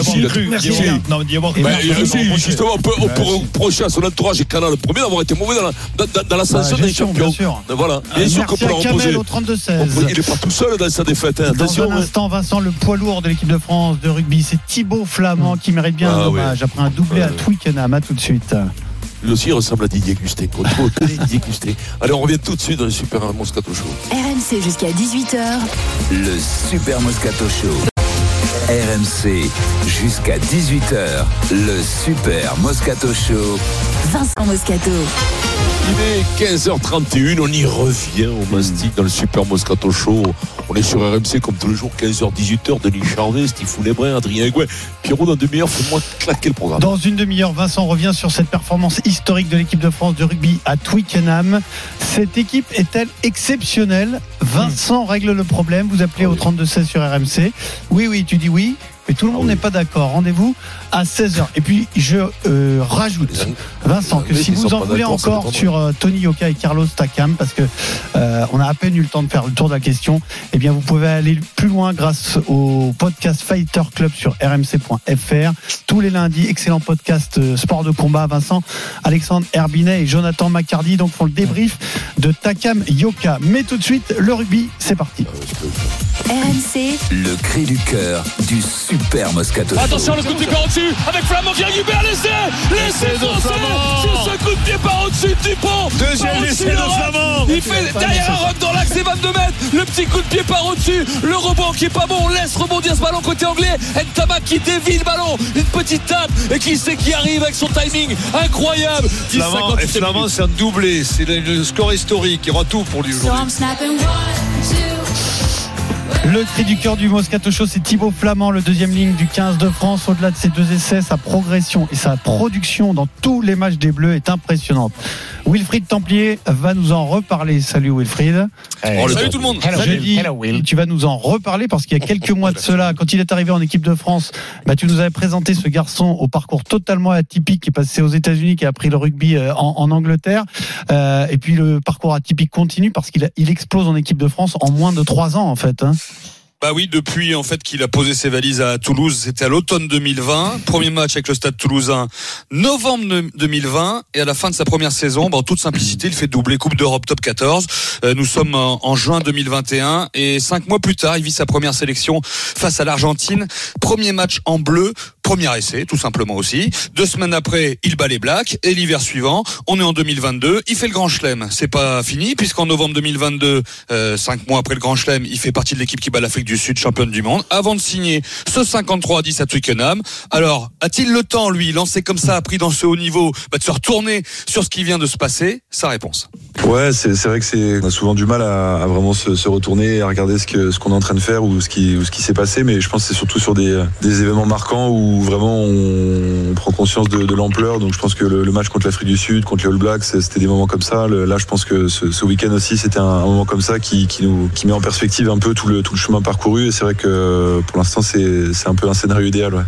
Merci. Non, euh, justement, on peut, reprocher à son entourage et Canal le premier d'avoir été mauvais dans la, dans, dans, dans l'ascension Bah, des champions. bien sûr. Voilà. Bien sûr qu'on Merci peut à leur Kamel reposer. au 32-16. On peut- Il n'est pas tout seul dans sa défaite. hein. Attention. Un hein. instant, Vincent, le poids lourd de l'équipe de France de rugby, c'est Thibaut Flamand qui mérite bien Ah un hommage après un doublé à. Twickenham. À tout de suite. Lui aussi ressemble à Didier que Didier Gustin. Allez, on revient tout de suite dans le Super Moscato Show. RMC jusqu'à 18h. Le Super Moscato Show. RMC jusqu'à 18h. Le Super Moscato Show. Vincent Moscato. Il est 15h31, on y revient au Mastic dans le Super Moscato Show. On est sur RMC comme tous les jours, 15h, 18h. Denis Charvet, Steve Lebrun, Adrien Higuet. Pierrot, dans demi-heure, fais-moi claquer le programme. Dans une demi-heure, Vincent revient sur cette performance historique de l'équipe de France de rugby à Twickenham. Cette équipe est-elle exceptionnelle? Vincent règle le problème. Vous appelez au 32-16 sur RMC. Oui, oui, tu dis oui. Mais tout le monde n'est pas d'accord. Rendez-vous à 16h. Et puis, je euh, rajoute, Vincent, que si vous en voulez encore sur euh, Tony Yoka et Carlos Takam, parce que euh, on a à peine eu le temps de faire le tour de la question, eh bien, vous pouvez aller plus loin grâce au podcast Fighter Club sur rmc.fr. Tous les lundis, excellent podcast euh, sport de combat. Vincent, Alexandre Herbinet et Jonathan Macardy donc font le débrief de Takam Yoka. Mais tout de suite, le rugby, c'est parti. RMC, Le cri du cœur du Super Moscato. Attention, le coup pied par avec Flamand qui récupère l'essai L'essai français Sur ce coup de pied par au-dessus du pont Deuxième essai de. Flamand. Il fait derrière un rock dans l'axe des 22 mètres Le petit coup de pied par au-dessus Le rebond qui est pas bon, on laisse rebondir ce ballon côté anglais Ntama qui dévie le ballon Une petite tape Et qui sait qui arrive avec son timing incroyable Flamand, et 58e Flamand, minute. c'est un doublé. C'est le, le score historique. Il y aura tout pour lui aujourd'hui. Le cri du cœur du Moscato Show, c'est Thibaut Flamand, le deuxième ligne du 15 de France. Au-delà de ses deux essais, sa progression et sa production dans tous les matchs des Bleus est impressionnante. Wilfried Templier va nous en reparler. Salut Wilfried. Le Salut tout le monde. Hello, Je Will. dis, Hello, Will. tu vas nous en reparler parce qu'il y a quelques mois de cela, quand il est arrivé en équipe de France, bah, tu nous avais présenté ce garçon au parcours totalement atypique qui est passé aux États-Unis, qui a appris le rugby euh, en, en Angleterre. Euh, et puis le parcours atypique continue parce qu'il il explose en équipe de France en moins de trois ans en fait. hein. Bah oui, depuis en fait qu'il a posé ses valises à Toulouse, c'était à l'automne 2020, premier match avec le Stade Toulousain, novembre de- 2020, et à la fin de sa première saison, bah, en toute simplicité, il fait doubler Coupe d'Europe Top 14. Euh, nous sommes en, en juin 2021 et cinq mois plus tard, il vit sa première sélection face à l'Argentine, premier match en bleu, premier essai, tout simplement aussi. Deux semaines après, il bat les Blacks et l'hiver suivant, on est en 2022, il fait le Grand Chelem. C'est pas fini puisqu'en novembre 2022, euh, cinq mois après le Grand Chelem, il fait partie de l'équipe qui bat l'Afrique du Sud, championne du monde, avant de signer ce 53 à 10 à Twickenham. Alors, a-t-il le temps, lui, lancé comme ça, appris dans ce haut niveau, bah, de se retourner sur ce qui vient de se passer? Sa réponse. Ouais, c'est vrai que c'est a souvent du mal à, vraiment se, se retourner et à regarder ce qu'on est en train de faire ou ce qui ou ce qui s'est passé, mais je pense que c'est surtout sur des, des événements marquants où vraiment on, prend conscience de, l'ampleur. Donc je pense que le, match contre l'Afrique du Sud, contre les All Blacks, c'était des moments comme ça. Là, je pense que ce, week-end aussi, c'était un, moment comme ça qui, nous met en perspective un peu tout le tout le chemin parcouru. Et c'est vrai que pour l'instant, c'est c'est un peu un scénario idéal.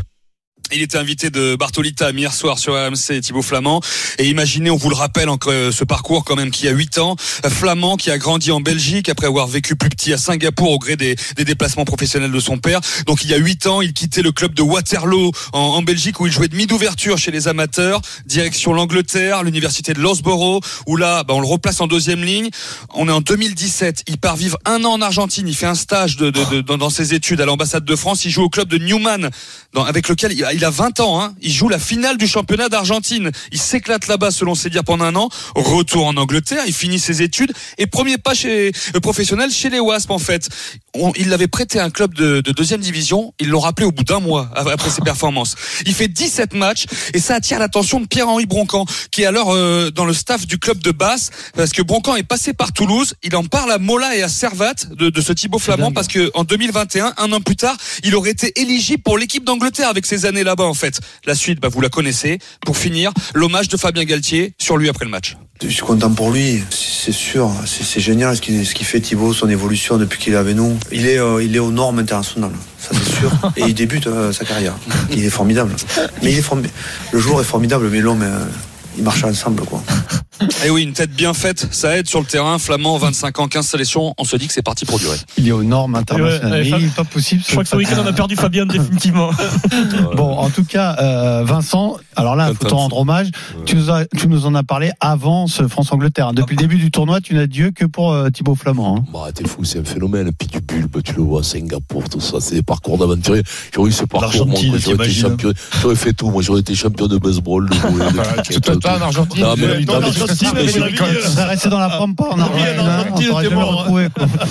Il était invité de Bartolita hier soir sur AMC Thibaut Flamand. Et imaginez, on vous le rappelle, ce parcours quand même qui a 8 ans. Flamand qui a grandi en Belgique après avoir vécu plus petit à Singapour au gré des, des déplacements professionnels de son père. Donc il y a 8 ans, il quittait le club de Waterloo en, en Belgique où il jouait demi d'ouverture chez les amateurs. Direction l'Angleterre, l'université de Loughborough où là, bah, on le replace en deuxième ligne. On est en 2017. Il part vivre un an en Argentine. Il fait un stage de, de- de- dans, ses études à l'ambassade de France. Il joue au club de Newman dans- avec lequel il a, il a 20 ans. Hein. Il joue la finale du championnat d'Argentine. Il s'éclate là-bas, selon ses dires, pendant un an. Retour en Angleterre, il finit ses études et premier pas chez euh, professionnel chez les Wasps en fait. On- il l'avait prêté à un club de, de deuxième division. Ils l'ont rappelé au bout d'un mois après ses performances. Il fait 17 matchs et ça attire l'attention de Pierre-Henri Broncan, qui est alors euh, dans le staff du club de Basse, parce que Broncan est passé par Toulouse. Il en parle à Mola et à Servat de, de ce Thibaut Flamand, parce que en 2021, un an plus tard, il aurait été éligible pour l'équipe d'Angleterre avec ses années là-bas en fait. La suite, bah, vous la connaissez. Pour finir, l'hommage de Fabien Galtier sur lui après le match. Je suis content pour lui, c'est sûr, c'est génial ce qu'il fait Thibaut, son évolution depuis qu'il est avec nous. Il est, euh, il est aux normes internationales, ça c'est sûr. Et il débute euh, sa carrière. Il est formidable. Mais il est formi- le joueur est formidable, mais l'homme, euh, il marche ensemble quoi. Et oui, une tête bien faite, ça aide sur le terrain. Flamand, 25 ans, 15 sélections. On se dit que c'est parti pour durer. Il est aux normes internationales. Ouais, pas possible. Je crois que ce week-end, on a perdu Fabien définitivement. Bon, en tout cas, euh, Vincent, alors là, il faut te rendre hommage. Tu nous, as- tu nous en as parlé avant ce France-Angleterre. hein. Depuis le début du tournoi, tu n'as Dieu que pour euh, Thibaut Flamand. hein. Bah, t'es fou, c'est un phénomène. Puis du bulbe, tu le vois, Singapour, tout ça, c'est des parcours d'aventuriers. J'aurais eu ce parcours, moi, j'aurais été champion. J'aurais fait tout, moi, j'aurais été champion de baseball, de tout. Toi, en Argentine, Non, mais, euh, non, mais- Tu serais resté dans la pampa en Argentine. hein, quoi.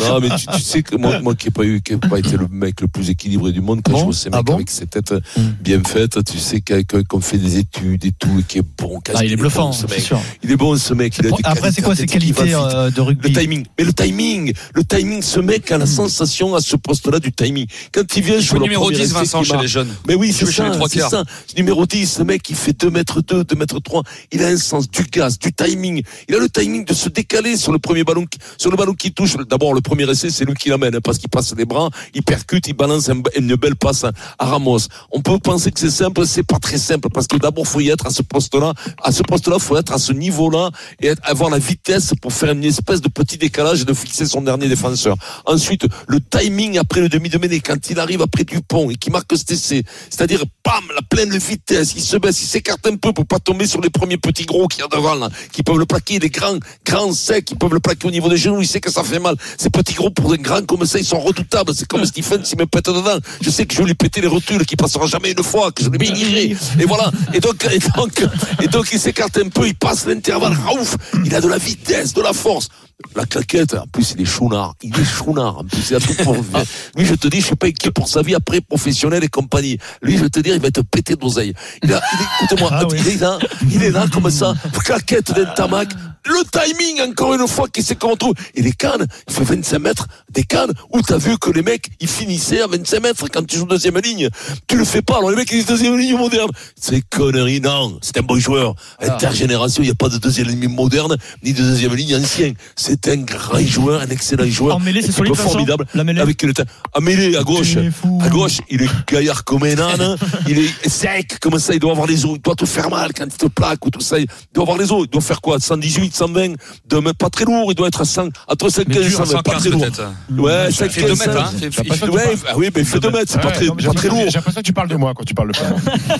Non, mais tu, sais que moi, moi qui n'ai pas eu, qui ai pas été le mec le plus équilibré du monde, quand Bon je vois ces Ah mecs bon avec ces têtes bien faites, tu sais qu'avec- qu'on fait des études et tout, et qui est bon, Ah, il est bluffant, ce c'est mec. sûr. Il est bon, ce mec. Après, c'est quoi ses qualités euh, de rugby Le timing. Mais le timing, le timing, ce mec a la sensation à ce poste-là du timing. Quand il vient Il sur joue le numéro premier 10, essai Vincent, chez les jeunes. Mais oui, c'est ça, c'est ça. Numéro 10, ce mec, il fait 2 mètres 2, 2 mètres 3. Il a un sens du gaz, du timing. Il a le timing de se décaler sur le premier ballon, qui- sur le ballon qui touche. D'abord, le premier essai, c'est lui qui l'amène, hein, parce qu'il passe les bras, il percute, il balance un- une belle passe à Ramos. On peut penser que c'est simple, c'est pas très simple, parce que d'abord, faut y être à ce poste-là. À ce poste-là, faut être à ce niveau-là et avoir la vitesse pour faire une espèce de petit décalage et de fixer son dernier défenseur. Ensuite, le timing après le demi de mêlée, quand il arrive après Dupont et qu'il marque cet essai, c'est-à-dire, bam, la pleine vitesse, il se baisse, il s'écarte un peu pour pas tomber sur les premiers petits gros qu'il y a devant, là, qui peuvent le plaquer, des grands, grands secs, qui peuvent le plaquer au niveau des genoux, il sait que ça fait mal. Ces petits gros pour des grands comme ça, ils sont redoutables. C'est comme Stephen s'il me pète dedans. Je sais que je vais lui péter les rotules, qui passera jamais une fois, que je lui bénirai. Et voilà. Et donc, et donc, et donc, il s'écarte un peu, il passe l'intervalle, raouf. Il a de la vitesse, de la force. La claquette, en plus, il est chounard. Il est chounard. En plus, il a tout pour Lui, je te dis, je suis pas inquiet pour sa vie après, professionnelle et compagnie. Lui, je te dire, il va être pété d'oseille. Il a, il est- écoute-moi, Ah oui. il est là, il est là comme ça, claquette d'un tamac. Le timing, encore une fois, qui sait comment on trouve. Et les cannes, il fait 25 mètres, des cannes, où t'as vu que les mecs, ils finissaient à 25 mètres quand tu joues deuxième ligne. Tu le fais pas, alors les mecs, ils disent deuxième ligne moderne. C'est connerie, non. C'est un bon joueur. Intergénération, il n'y a pas de deuxième ligne moderne, ni de deuxième ligne ancien. C'est un grand joueur, un excellent joueur. En mêlée, c'est solide, formidable. La mêlée Avec le temps. En mêlée, à gauche. À gauche, il est gaillard comme un âne. il est sec, comme ça, il doit avoir les os. Il doit te faire mal quand il te plaque ou tout ça. Il doit avoir les os. Il doit faire quoi? 118, 120, de même pas très lourd. Il doit être à 100, entre 115 et dur, 120, pas 115 très lourd. Ouais, Il fait 115, 2 mètres, hein. 120. Il fait- Il il fait- fait ouais, ah oui, mais il fait 2 mètres, c'est pas très, non, mais pas très lourd. J'ai l'impression que tu parles de moi quand tu parles de.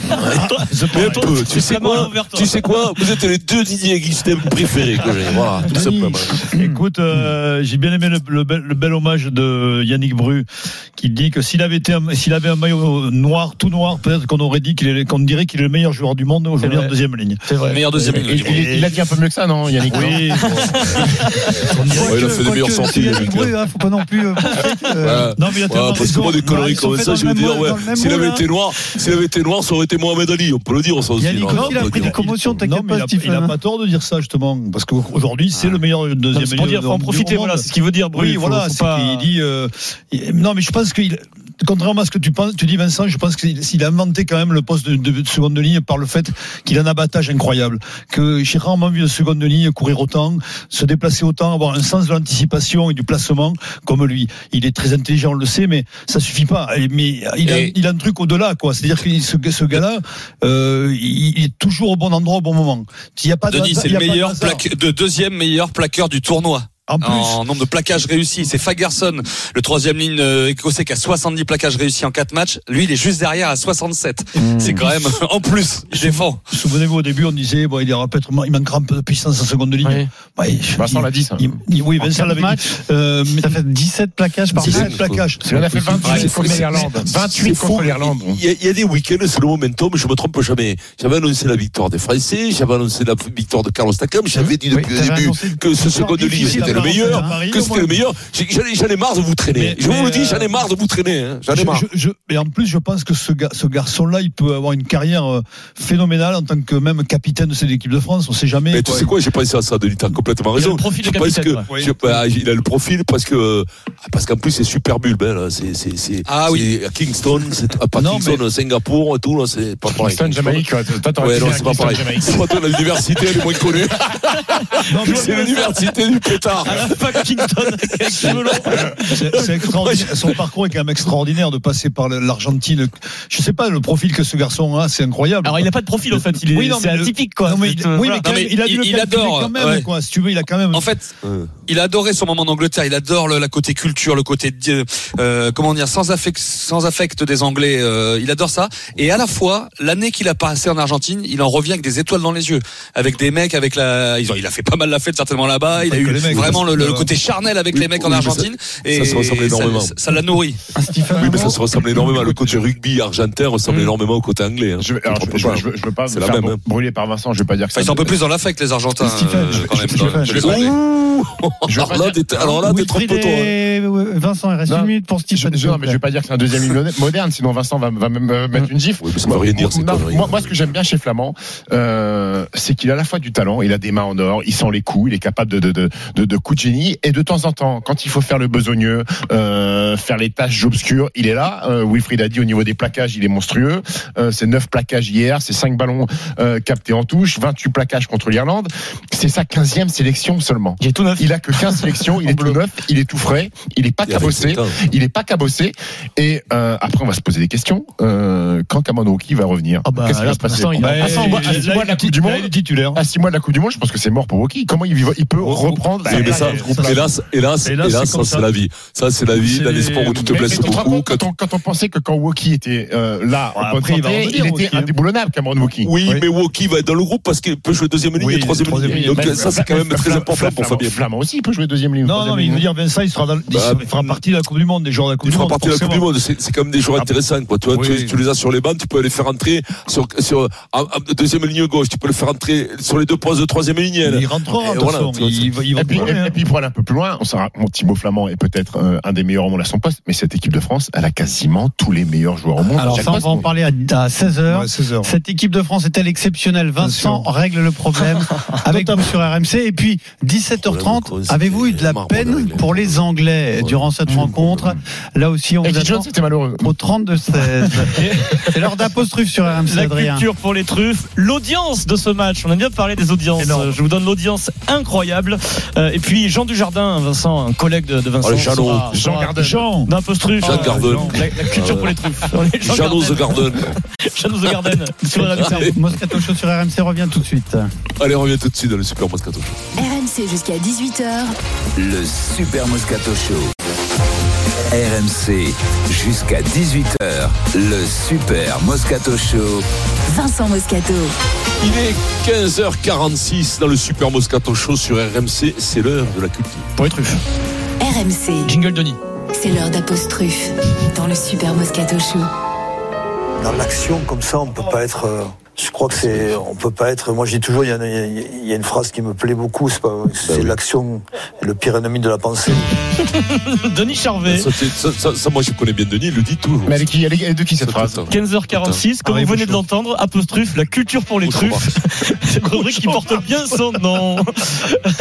Mais peu, tu sais quoi, tu sais quoi, vous êtes les deux Didier Guistin préférés que j'ai, voilà, tout simplement. Écoute, euh, j'ai bien aimé le, le bel, le bel hommage de Yannick Bru qui dit que s'il avait été un- s'il avait un maillot noir, tout noir, peut-être qu'on aurait dit qu'il qu'on dirait qu'il est le meilleur joueur du monde aujourd'hui en deuxième ligne. C'est vrai. Meilleur deuxième ligne. Il, il- il a dit un peu mieux que ça, non, Yannick Oui. Ouais, il a fait des meilleures sorties, hein, faut pas non plus. euh, euh. Non, mais il a tellement parce que moi, des sont comme ça, je veux dire, S'il avait moule, été hein. noir, s'il avait été noir, ça aurait été Mohamed Ali. On peut le dire, ça aussi. Yannick, non, aussi, on il a pris des commotions, t'inquiète mais pas, il a, Stephen. il a pas tort de dire ça justement, parce qu'aujourd'hui c'est le meilleur deuxième mais c'est pour milieu dire, faut en profiter, voilà, c'est ce qu'il veut dire. Oui, voilà, dit. euh, il- non, mais je pense qu'il. Contrairement à ce que tu penses, tu dis Vincent, je pense qu'il il a inventé quand même le poste de, de- de seconde ligne par le fait qu'il a un abattage incroyable. Que j'ai rarement vu de seconde ligne courir autant, se déplacer autant, avoir un sens de l'anticipation et du placement comme lui. Il est très intelligent, on le sait, mais ça suffit pas. Mais il a, Et- il a un truc au-delà, quoi. C'est-à-dire que ce, ce gars-là, euh, il, est toujours au bon endroit au bon moment. Il y a pas de Denis, c'est le de meilleur de deuxième meilleur plaqueur du tournoi. En plus. En nombre de plaquages réussis, c'est Fagerson, le troisième ligne euh, écossais qui a 70 plaquages réussis en 4 matchs. Lui, il est juste derrière à 67. C'est quand même, en plus, il défend. Souvenez-vous, au début, on disait, bon, il, aura peut-être- il manquera un peu de puissance en seconde ligne. Oui. Ouais, je- Vincent il- l'a dit, ça. il- il- oui, En Vincent l'avait dit. Euh, mais Ça fait 17 plaquages par 17 match. plaquages. Il a fait 28 contre l'Irlande. c'est- 28 c'est contre l'Irlande. Il y, a, il y des week-ends, c'est le momentum, je me trompe jamais. J'avais annoncé la victoire des Français, j'avais annoncé la victoire de Carlos Takam, j'avais dit depuis le début que ce une second de ligne c'était à le meilleur, que c'était le meilleur. J'en ai, marre de vous traîner. Mais- je vous le dis, j'en ai euh, marre de vous traîner. hein. J'en ai marre. et en plus, je pense que ce, ga- ce garçon-là, il peut avoir une carrière euh, phénoménale en tant que même capitaine de cette équipe de France. On sait jamais. Mais tu sais quoi, j'ai pensé à ça, Denis, t'as complètement Il a raison. le profil de capitaine, que- ouais. je- bah, il a le profil parce que, parce qu'en plus, c'est super bulbe, hein, là. C'est, c'est, c'est, Ah oui. c'est à Kingston, c'est, ah, pas Non, Kingston, Singapour et tout, c'est pas pareil. Kingston, Jamaïque. Toi, t'aurais c'est pas pareil. C'est pas toi, l'université, elle est moins connue. c'est l'université du pétard. C'est extraordinaire. Son parcours est quand même extraordinaire de passer par l'Argentine. Je sais pas le profil que ce garçon a, c'est incroyable. Alors, il n'a pas de profil, en fait. Il est, Oui, non, c'est atypique, quoi. Non, mais euh, oui, voilà. mais Non, mais il a dû il- le il adore, quand même, ouais. quoi. Si tu veux, il a quand même. En fait, il a adoré son moment en Angleterre. Il adore le la côté culture, le côté euh, comment dire sans affect, sans affect des Anglais. euh, il adore ça. Et à la fois, l'année qu'il a passé en Argentine, il en revient avec des étoiles dans les yeux, avec des mecs, avec la. Ils ont, il a fait pas mal la fête certainement là-bas. Il a eu mecs, vraiment le, le côté charnel avec oui, les mecs en ça- Argentine. et ça se ressemble énormément. Ça ça l'a nourri. Stephen Oui, mais ça se ressemble énormément. Le côté rugby argentin ressemble Mm. énormément au côté anglais. hein. Je, je veux pas me C'est la faire même, hein. brûler par Vincent, je vais pas dire que Enfin, ils sont un peu plus dans l'affect les Argentins. Euh, quand même, Alors là, t'es- trop poteau. hein. Vincent, il reste une minute pour Stephen. je- non, mais je vais pas dire que c'est un deuxième ligne moderne, sinon Vincent va, va me me mettre une gifle. Oui, mais ça veut rien dire, moi, ce que j'aime bien chez Flamand, euh, c'est qu'il a à la fois du talent, il a des mains en or, il sent les coups, il est capable de, de, de, de, de coups de génie, et de temps en temps, quand il faut faire le besogneux, euh, faire les tâches obscures, il est là. Euh, Wilfried a dit au niveau des plaquages, il est monstrueux. Euh, c'est 9 plaquages hier, c'est 5 ballons euh, captés en touche, 28 plaquages contre l'Irlande. C'est sa 15e sélection seulement. Il est tout neuf. Il a que 15 sélections, il est tout neuf, il est tout frais, il est pas cabossé. Il est pas cabossé. Et euh, après, on va se poser des questions. Euh, quand Cameron Wauquiez va revenir bah, Qu'est-ce qui va se passer l'instant, il a- à six mois- à il- six mois de la Coupe du Monde. À six mois de la Coupe du Monde, je pense que c'est mort pour Wauquiez. Comment il, il peut reprendre mais ça, sa- hélas, hélas, Hélas, ça c'est la vie. Ça c'est la vie dans les sports où tu te blesses beaucoup. quand on, pensait que quand Wauquiez était euh, là, il il était Wauquiez. indéboulonnable, Cameron Wauquiez. Oui, mais Woki va être dans le groupe parce qu'il peut jouer deuxième ligne et troisième ligne. Donc ça c'est quand même très important pour Fabien. Flamand aussi, il peut jouer deuxième ligne. Non, non, mais il veut dire Vincent, il sera dans, il Bah, fera partie de la Coupe du Monde, des joueurs de la Coupe Il du fera Monde. partie de la Coupe du. Monde. C'est quand même des joueurs intéressants, quoi. Tu les as sur les bancs, tu peux les faire entrer sur, deuxième ligne gauche, tu peux le faire entrer sur les deux postes de troisième ligne. Il rentrera, Il va- Et puis, pour aller un peu plus loin, on s'en bon, Thibaut Flamand est peut-être euh, un des meilleurs au monde à son poste, mais cette équipe de France, elle a quasiment tous les meilleurs joueurs au monde. Alors ça, on va en parler à, 16h. Ouais, 16 heures. Cette équipe de France est-elle exceptionnelle? Vincent règle le problème avec vous sur RMC. Et puis, 17h30, avez-vous eu de la peine pour les Anglais durant cette rencontre? Là aussi, on vous attend c'était malheureux. au 32-16. C'est l'heure d'apostrophe sur RMC, La Adrien. culture pour les truffes, l'audience de ce match. On a bien parlé des audiences. Énorme. Je vous donne l'audience incroyable. Euh, et puis Jean Dujardin, Vincent, un collègue de, de Vincent. Oh, sera- Jean sera- Garden. Jean d'apostrophe. Jean Garden. La, la culture Ah pour les truffes. Jean the Garden. Jeannot the Garden. Sur RMC. Moscato Show sur RMC revient tout de suite. Allez, revient tout de suite dans le Super Moscato. RMC jusqu'à 18h. Le Super Moscato Show. RMC jusqu'à 18h. Le Super Moscato Show. Vincent Moscato. Il est 15h46 dans le Super Moscato Show sur RMC. C'est l'heure de la culture. Pour les truffes. RMC. Jingle Denis. C'est l'heure d'apostrophe dans le Super Moscato Show. Dans l'action, comme ça, on peut pas être. Je crois que c'est, on peut pas être. Moi, je dis toujours, il y, a, il y a une phrase qui me plaît beaucoup. C'est pas, c'est l'action le pire ennemi de la pensée. Denis Charvet. Ça, c'est- ça, ça- ça, moi, je connais bien Denis, il le dit toujours. Mais elle est, qui, elle est- elle est de qui cette phrase 15h46, comme vous venez de l'entendre, apostrophe, la culture pour les truffes. C'est une rubrique qui porte bien son nom.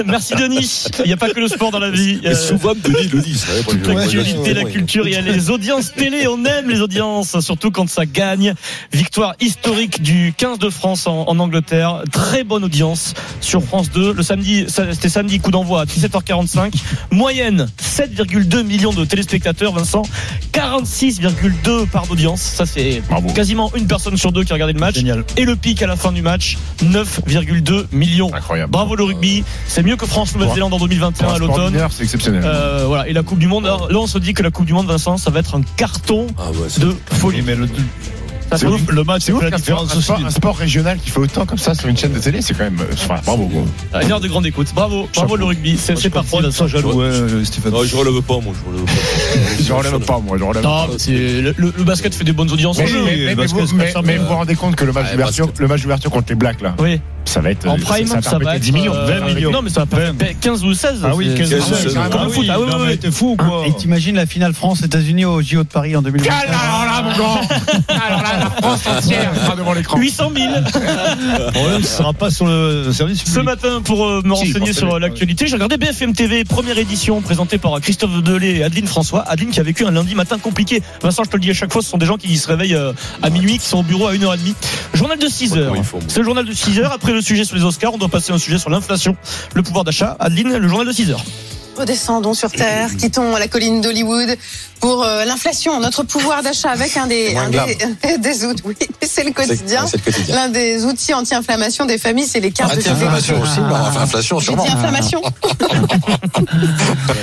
Merci Denis. Il n'y a pas que le sport dans la vie. Et souvent, Denis le dit. L'actualité, la culture, il y a les audiences télé, on aime les audiences, surtout quand ça gagne. Victoire historique du 15 de France en, en Angleterre, très bonne audience sur France 2. Le samedi, c'était samedi, coup d'envoi à 17h45. Moyenne 7,2 millions de téléspectateurs, Vincent. 46,2 part d'audience. Ça, c'est quasiment une personne sur deux qui a regardé le match. Génial. Et le pic à la fin du match, 9,2 millions. Incroyable. Bravo le rugby. C'est mieux que France-Nouvelle-Zélande en 2021 Pour un à l'automne. c'est exceptionnel. Euh, voilà. Et la Coupe du Monde, alors, là, on se dit que la Coupe du Monde, Vincent, ça va être un carton Ah de folie. Mais le, C'est ouf, le match, C'est ouf la différence un, aussi. sport, un sport régional qui fait autant comme ça sur une chaîne de télé, c'est quand même. euh, Enfin, bravo. gros. Une heure de grande écoute. Bravo, bravo le rugby. C'est parti. Ça, Vincent. jaloux, ouais, euh, Stéphane. Non, je relève pas, moi, je relève pas. Je relève pas, moi, je relève pas. le, le- le basket fait des bonnes audiences. Mais, vous, vous vous rendez compte que le match Ouais, d'ouverture, basket. le match d'ouverture contre les Blacks là, Oui. Ça va être En euh, prime, ça, ça, va être 10 millions, euh, 20 millions. Non, mais ça va faire 15 ou 16. Ah oui, c'est- 15 c'est- ou c'est 16, comme ah le foot. Ah oui, non, oui, mais oui. t'es fou, quoi. Et t'imagines la finale France-États-Unis au JO de Paris en 2020 Alors là, mon grand Alors là, la France entière sera devant l'écran. 800 000. Le problème, ce sera pas sur le service Ce matin, pour euh, me renseigner sur euh, l'actualité, j'ai regardé BFM TV, première édition, présentée par Christophe Delay et Adeline François. Adeline qui a vécu un lundi matin compliqué. Vincent, je te le dis à chaque fois, ce sont des gens qui se réveillent euh, à minuit, qui sont au bureau à 1h30. Journal de 6 heures. comment ils font, moi. C'est le journal de 6 heures. Après le sujet sur les Oscars, on doit passer à un sujet sur l'inflation, le pouvoir d'achat. Adeline, le journal de 6 heures. Redescendons sur Terre, quittons la colline d'Hollywood pour euh, l'inflation, notre pouvoir d'achat avec un des, un des, des outils. Oui, c'est le quotidien. L'un des outils anti-inflammation des familles, c'est les cartes. Anti-inflammation aussi, bah, enfin, inflation J'ai sûrement. dit inflammation.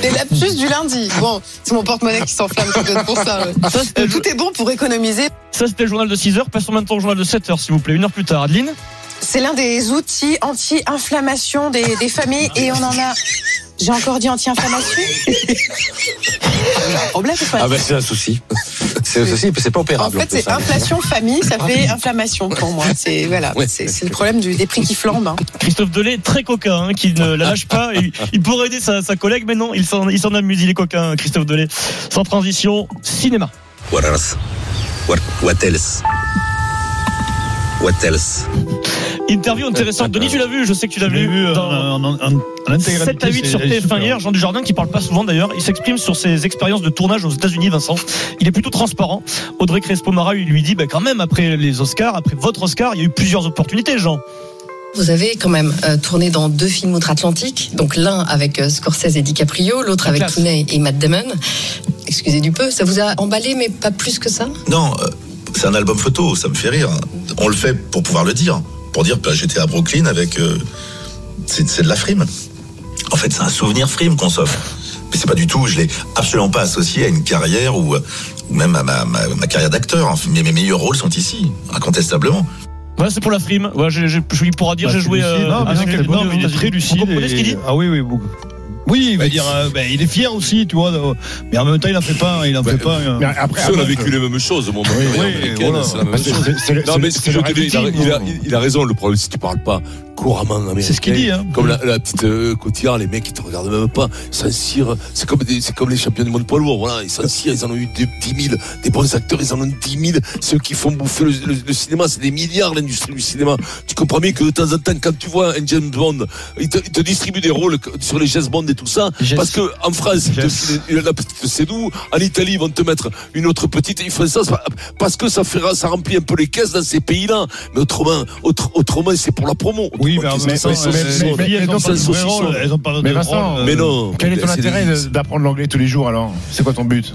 Les lapsus du lundi. Bon, c'est mon porte-monnaie qui s'enflamme peut-être pour ça. ouais. Ça, Euh, Tout est bon pour économiser. ça, c'était le journal de 6 heures. Passons maintenant au journal de 7 heures, s'il vous plaît. Une heure plus tard. Adeline. C'est l'un des outils anti-inflammation des, des familles et on en a. J'ai encore dit anti-inflammation Problème ou pas? Ah ben c'est un souci. C'est un souci, c'est pas En opérable. fait, plus, c'est hein. inflation famille, ça fait inflammation pour moi. C'est voilà, Ouais. c'est c'est le problème du, des prix qui flambent. hein. Christophe Delay, très coquin, hein, qui ne la lâche pas. Il, il pourrait aider sa, sa collègue, mais non, il s'en il s'en amuse, il est coquin, Christophe Delay. Sans transition, cinéma. What else? What, what else? What else? Interview intéressante. Denis, tu l'as vu, je sais que tu l'as vu. vu euh, dans- en, en, en, en intégralité. 7 à 8 sur c'est- c'est TF1 super. hier, Jean Dujardin qui parle pas souvent d'ailleurs, il s'exprime sur ses expériences de tournage aux États-Unis Vincent. Il est plutôt transparent. Audrey Crespo Mara lui dit bah, quand même après les Oscars, après votre Oscar, il y a eu plusieurs opportunités Jean. Vous avez quand même euh, tourné dans deux films outre-Atlantique, donc l'un avec euh, Scorsese et DiCaprio, l'autre avec. Clooney et Matt Damon. excusez du peu, ça vous a emballé, mais pas plus que ça? Non, euh, c'est un album photo, ça me fait rire. On le fait pour pouvoir le dire. Pour dire, bah, j'étais à Brooklyn avec. euh, c'est de la frime. En fait, c'est un souvenir frime qu'on s'offre. Mais c'est pas du tout, je l'ai absolument pas associé à une carrière ou, euh, ou même à ma, ma- ma carrière d'acteur. Enfin, mes, mes meilleurs rôles sont ici, incontestablement. Voilà, c'est pour la frime. Ouais, j'ai- je pourra dire, Bah, j'ai joué lucide. euh, Non, mais il est États-Unis. très lucide. Vous comprenez ce qu'il dit Ah oui, oui, beaucoup. Oui, il veut dire, euh, ben, il est fier aussi, tu vois. de- Mais en même temps, il en fait pas, il en fait pas. euh, Mais après, on a vécu les mêmes choses, mon Oui, carrière oui, américaine, voilà. c'est la même c'est- chose. c'est- c'est le- Non, mais le- ce que c'est je le te dis, il a, marketing, il a- non il a raison. Le problème, si tu parles pas couramment américain. C'est ce qu'il dit, hein. Comme la, la petite euh, Cotillard, les mecs, ils te regardent même pas. Ils s'en cirent. C'est comme, des- c'est comme les champions du monde poids lourd. Voilà, ils cirent. Ils en ont eu des, 10 000. Des bons acteurs, ils en ont 10 000. Ceux qui font bouffer le, le- le cinéma, c'est des milliards, l'industrie du cinéma. Tu comprends bien que de temps en temps, quand tu vois un James Bond, il te, il te distribue des rôles sur les James Bond et tout ça. Parce que, en France, te la petite Cédou. En Italie, ils vont te mettre une autre petite. Ils font ça c'est parce que ça fera, ça remplit un peu les caisses dans ces pays-là. Mais autrement, autre- autrement, c'est pour la promo. Oui, mais en même temps, elles ont pas de pas Mais Vincent, non. Quel est ton intérêt d'apprendre l'anglais tous les jours alors? C'est quoi ton but?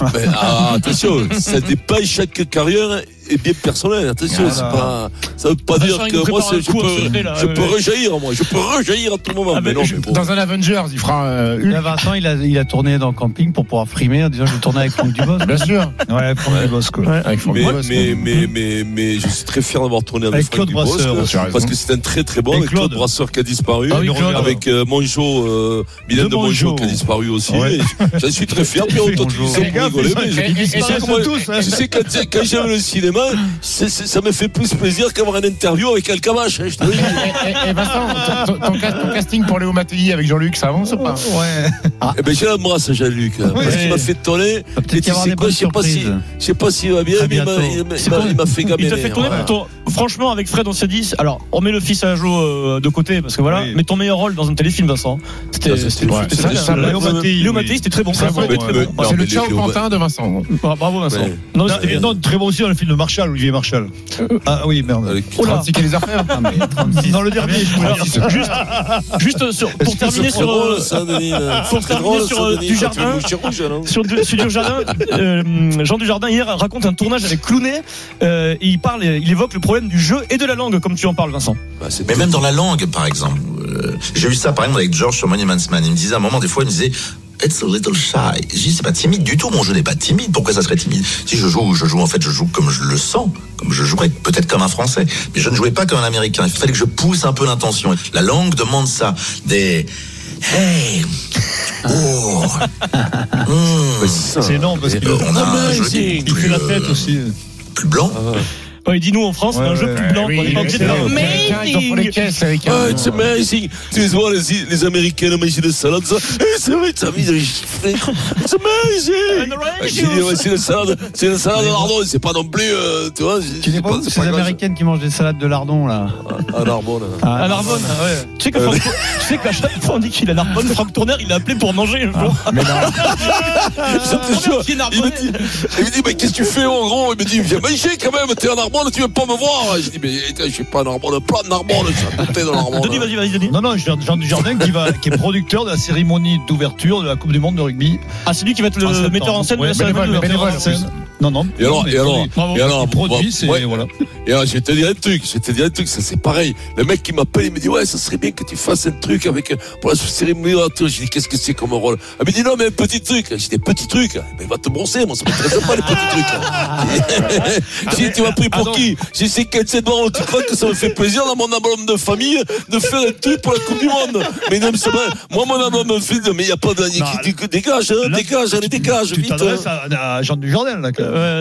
Ah, attention, ça dépend, chaque carrière est bien personnelle. Attention, Voilà. pas, ça veut pas dire il que moi, je peux, secret, là, je ouais, peux ouais. rejaillir, moi. Je peux rejaillir à tout moment. Ah, mais mais non, je- mais bon. Dans un Avengers, il fera euh, Là, Vincent, il a, il a tourné dans le camping pour pouvoir frimer en disant je vais tourner avec Franck Dubos. Bien sûr. Ouais, Franck Dubos, quoi. Avec Franck Mais, Dubos, mais, ouais. mais, mais, mais je suis très fier d'avoir tourné avec, Avec Franck Claude Dubosc, Brasseur, euh, parce que c'est un très très bon, avec Claude, Claude. Brasseur qui a disparu, Ah oui, Claude. avec euh, Monjo, euh, Mylène De de Monjo Mongeau. qui a disparu aussi. Ouais. J'en suis très fier. Puis on gars, rigoler, je- sais hein. Sais, quand j'aime le cinéma, ça me fait plus plaisir qu'avoir une interview avec El Kamash. hein, je te le dis. Et, et- et Vincent, ton, ton- ton cast- ton casting pour Léo Mattei avec Jean-Luc, ça avance ou pas? Ouais. Eh ben, je l'embrasse, Jean-Luc. hein, Parce Ouais. qu'il m'a fait tourner. Et tu sais quoi, je sais pas si, je sais pas s'il va bien, mais il m'a- il il il fait Il gaminer. t'a fait tourner voilà. ton- Franchement, avec Fred, on s'est dit. Alors, on met le fils à jour euh, de côté parce que voilà. Oui. Mais ton meilleur rôle dans un téléfime, Vincent, c'était. Léo Mattei. Léo Mattei, c'était très bon. C'est le Ciao Pantin de Vincent. Ah, Bravo, Vincent. Ouais. Non, Non, c'était bien. Non, très bon aussi dans le film de Marshall, Olivier Marshall. Ah oui, merde. Avec- Oh là. 36 qui les a fait. Dans le dernier, je dis. juste, juste sur, pour terminer sur, drôle, euh, ça, Denis, là. pour terminer drôle, sur, ça, euh, Denis, du jardin. rouge, non sur, du- sur du jardin, euh, Jean Dujardin hier raconte un tournage avec Clounet. euh, et il parle, il évoque le problème du jeu et de la langue, comme tu en parles, Vincent. Bah, Mais même dans la langue, par exemple. Euh, J'ai eu ça, par exemple, avec George sur Money Man's Man. Il me disait à un moment, des fois, il me disait. It's a little shy. Je dis, c'est pas timide du tout. Mon jeu n'est pas timide. Pourquoi ça serait timide? Si je joue, je joue en fait, je joue comme je le sens, comme je jouerais peut-être comme un Français, mais je ne jouais pas comme un Américain. Il fallait que je pousse un peu l'intention. La langue demande ça. Des hey, oh, hmm. C'est non, parce Euh, on a un jeu qui est plus, fait la euh, tête aussi. plus blanc. Ouais, il dit nous en France, Ouais, un jeu ouais, plus blanc. Oui, on est pas obligé de faire les les caisses avec Ah, un. it's amazing. Tu les vois, les, les Américains manger des salades, ça. Eh, c'est vrai, mis des chiffres. It's amazing. Ah, ouais, c'est une salade, c'est une salade de lardon, c'est pas non plus, euh, tu vois. Tu n'es pas c'est ces grave. américaines qui mangent des salades de lardon là À Narbonne. À Narbonne, ouais. Tu sais que Franck- tu sais qu'à chaque fois on dit qu'il à Narbonne, Franck Tourner, il l'a appelé pour manger un jour. Je te jure, il me dit, il me dit, mais qu'est-ce que tu fais, en gros? Il me dit, viens manger quand même, t'es à Narbonne, tu veux pas me voir? Je dis, mais je suis pas Narbonne, plein de Narbonne, je suis à côté de Narbonne. Denis, vas-y, vas-y, Denis. Non, non, Jean Dujardin qui, va, qui est producteur de la cérémonie d'ouverture de la Coupe du Monde de rugby. Ah, c'est lui qui va être le septembre. metteur en scène de Ouais, la cérémonie bénévole, d'ouverture. bénévole, en scène. Non, non. Et alors, et alors, et alors, Il produit, c'est. ouais. Voilà. Et alors, je vais te dire un truc, je vais te dire un truc, ça c'est pareil. Le mec qui m'appelle, il me dit, ouais, ça serait bien que tu fasses un truc avec, pour la cérémonie d'ouverture. Je dis, qu'est-ce que c'est comme rôle? Elle me dit, non, mais un petit truc. Je dis, des petits trucs. Mais va te brosser, moi, ça m'intéresse pas, les petits trucs. Je dis, tu m'as pris pour qui? J'ai 57 ans, tu crois que ça me fait plaisir dans mon album de famille de faire un truc pour la Coupe du Monde? Mais non, ça va. Moi, mon album me fait, mais il n'y a pas de, dégage, hein, dégage, allez, dégage, vite. t'adresses à, Jean Dujardin, là.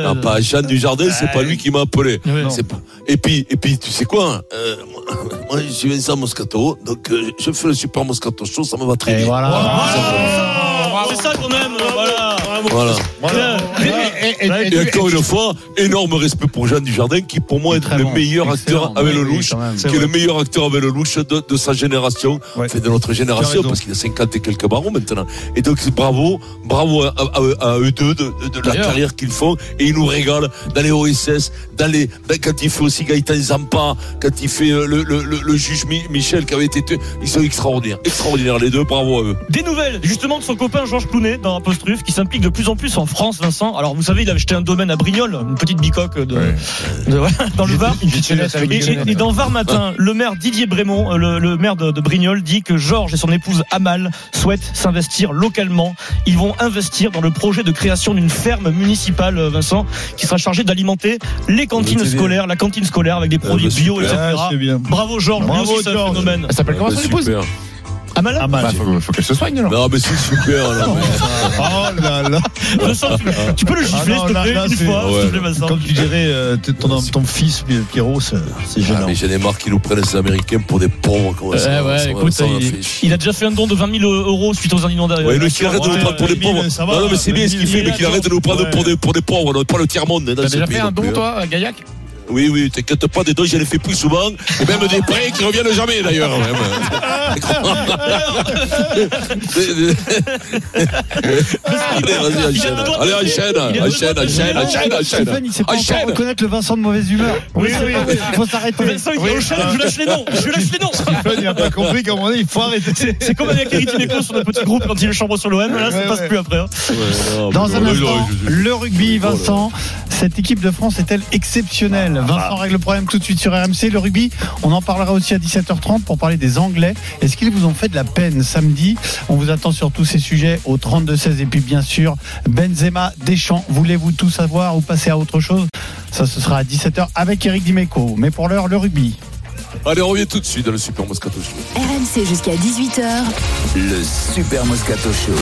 Non, pas Jeanne Dujardin, c'est pas lui qui m'a appelé. C'est. Et puis, et puis, tu sais quoi euh, moi, je suis Vincent Moscato, donc euh, je fais le super Moscato Show, ça me va très bien. Voilà. C'est ça qu'on aime, voilà. Voilà. Et, et- et- Et encore une fois, énorme respect pour Jean Dujardin, qui pour moi est le meilleur acteur avec le louche, qui est le meilleur acteur avec le louche de, sa génération, de notre génération, parce qu'il a 50 et quelques barons maintenant. Et donc bravo, bravo à, eux deux de, la carrière qu'ils font, et ils nous régalent dans les OSS, dans les, dans- quand il fait aussi Gaëtan Zampa, quand il fait euh, le, juge Mi- Michel qui avait été, tué. ils sont extraordinaires, extraordinaires les deux, bravo à eux. Des nouvelles justement de son copain Georges Clounet dans Apostruf qui s'implique de plus en plus en France, Vincent. Alors vous savez, il a acheté un domaine à Brignoles, une petite bicoque de, de- voilà, dans le Var. Et, et- et dans Var matin, le maire Didier Brémond, euh, le, le maire de, de Brignoles, dit que Georges et son épouse Amal souhaitent s'investir localement. Ils vont investir dans le projet de création d'une ferme municipale, euh, Vincent, qui sera chargée d'alimenter les cantines scolaires, la cantine scolaire avec des produits bah, bio, etc. Ah. Bravo Georges, Bravo, aussi un phénomène. Elle s'appelle comment Bah, son épouse super. Amal Ah, mal. Bah, faut, faut qu'elle se soigne alors. Non, mais c'est super. là. Oh là là. Vincent, tu, tu peux le Ah gifler non, s'il te plaît là, une fois, s'il te ouais. plaît Vincent. Comme tu dirais, euh, ton, ton fils, Pierrot, c'est c'est Ah, gênant. mais j'en ai marre qu'ils nous prennent ces Américains pour des pauvres. Comment ça, Ouais, ouais, ça- écoute, ça il, il a déjà fait un don de 20 000 euros suite aux inondations. Ouais, le qu'il arrête de nous prendre pour des pauvres. ça va, Non, mais c'est bien ce qu'il fait, mais qu'il arrête de nous prendre pour des, pauvres, non, pas le tiers-monde. dans T'as déjà pays fait un don, hein. toi, à Gaillac? Oui, oui, t'inquiète pas, des dons, j'en ai fait plus souvent, et même des prêts qui reviennent jamais d'ailleurs. Allez, vas-y, enchaîne. Allez, enchaîne, enchaîne, enchaîne, enchaîne, enchaîne. Stéphane, il sait pas encore reconnaître le Vincent de mauvaise humeur. Oui, oui. Il faut s'arrêter. Vincent, il dit enchaîne, je lâche les noms, je lâche les noms. Stephen, il a pas compris qu'à un moment donné, il faut arrêter. C'est- comme avec Eric Dimeco sur notre petit groupe quand il est chambre sur l'OM, là ça passe plus après. hein. Dans un instant, je- je- le rugby, Vincent. Cette équipe de France est-elle exceptionnelle? Vincent règle le problème tout de suite sur RMC. Le rugby, on en parlera aussi à 17h30 pour parler des Anglais. Est-ce qu'ils vous ont fait de la peine samedi? On vous attend sur tous ces sujets au 32-16 et puis bien sûr Benzema, Deschamps. Voulez-vous tout savoir ou passer à autre chose? Ça, ce sera à 17h avec Eric Dimeco. Mais pour l'heure, le rugby. Allez, on revient tout de suite dans le Super Moscato Show. RMC jusqu'à 18h. Le Super Moscato Show.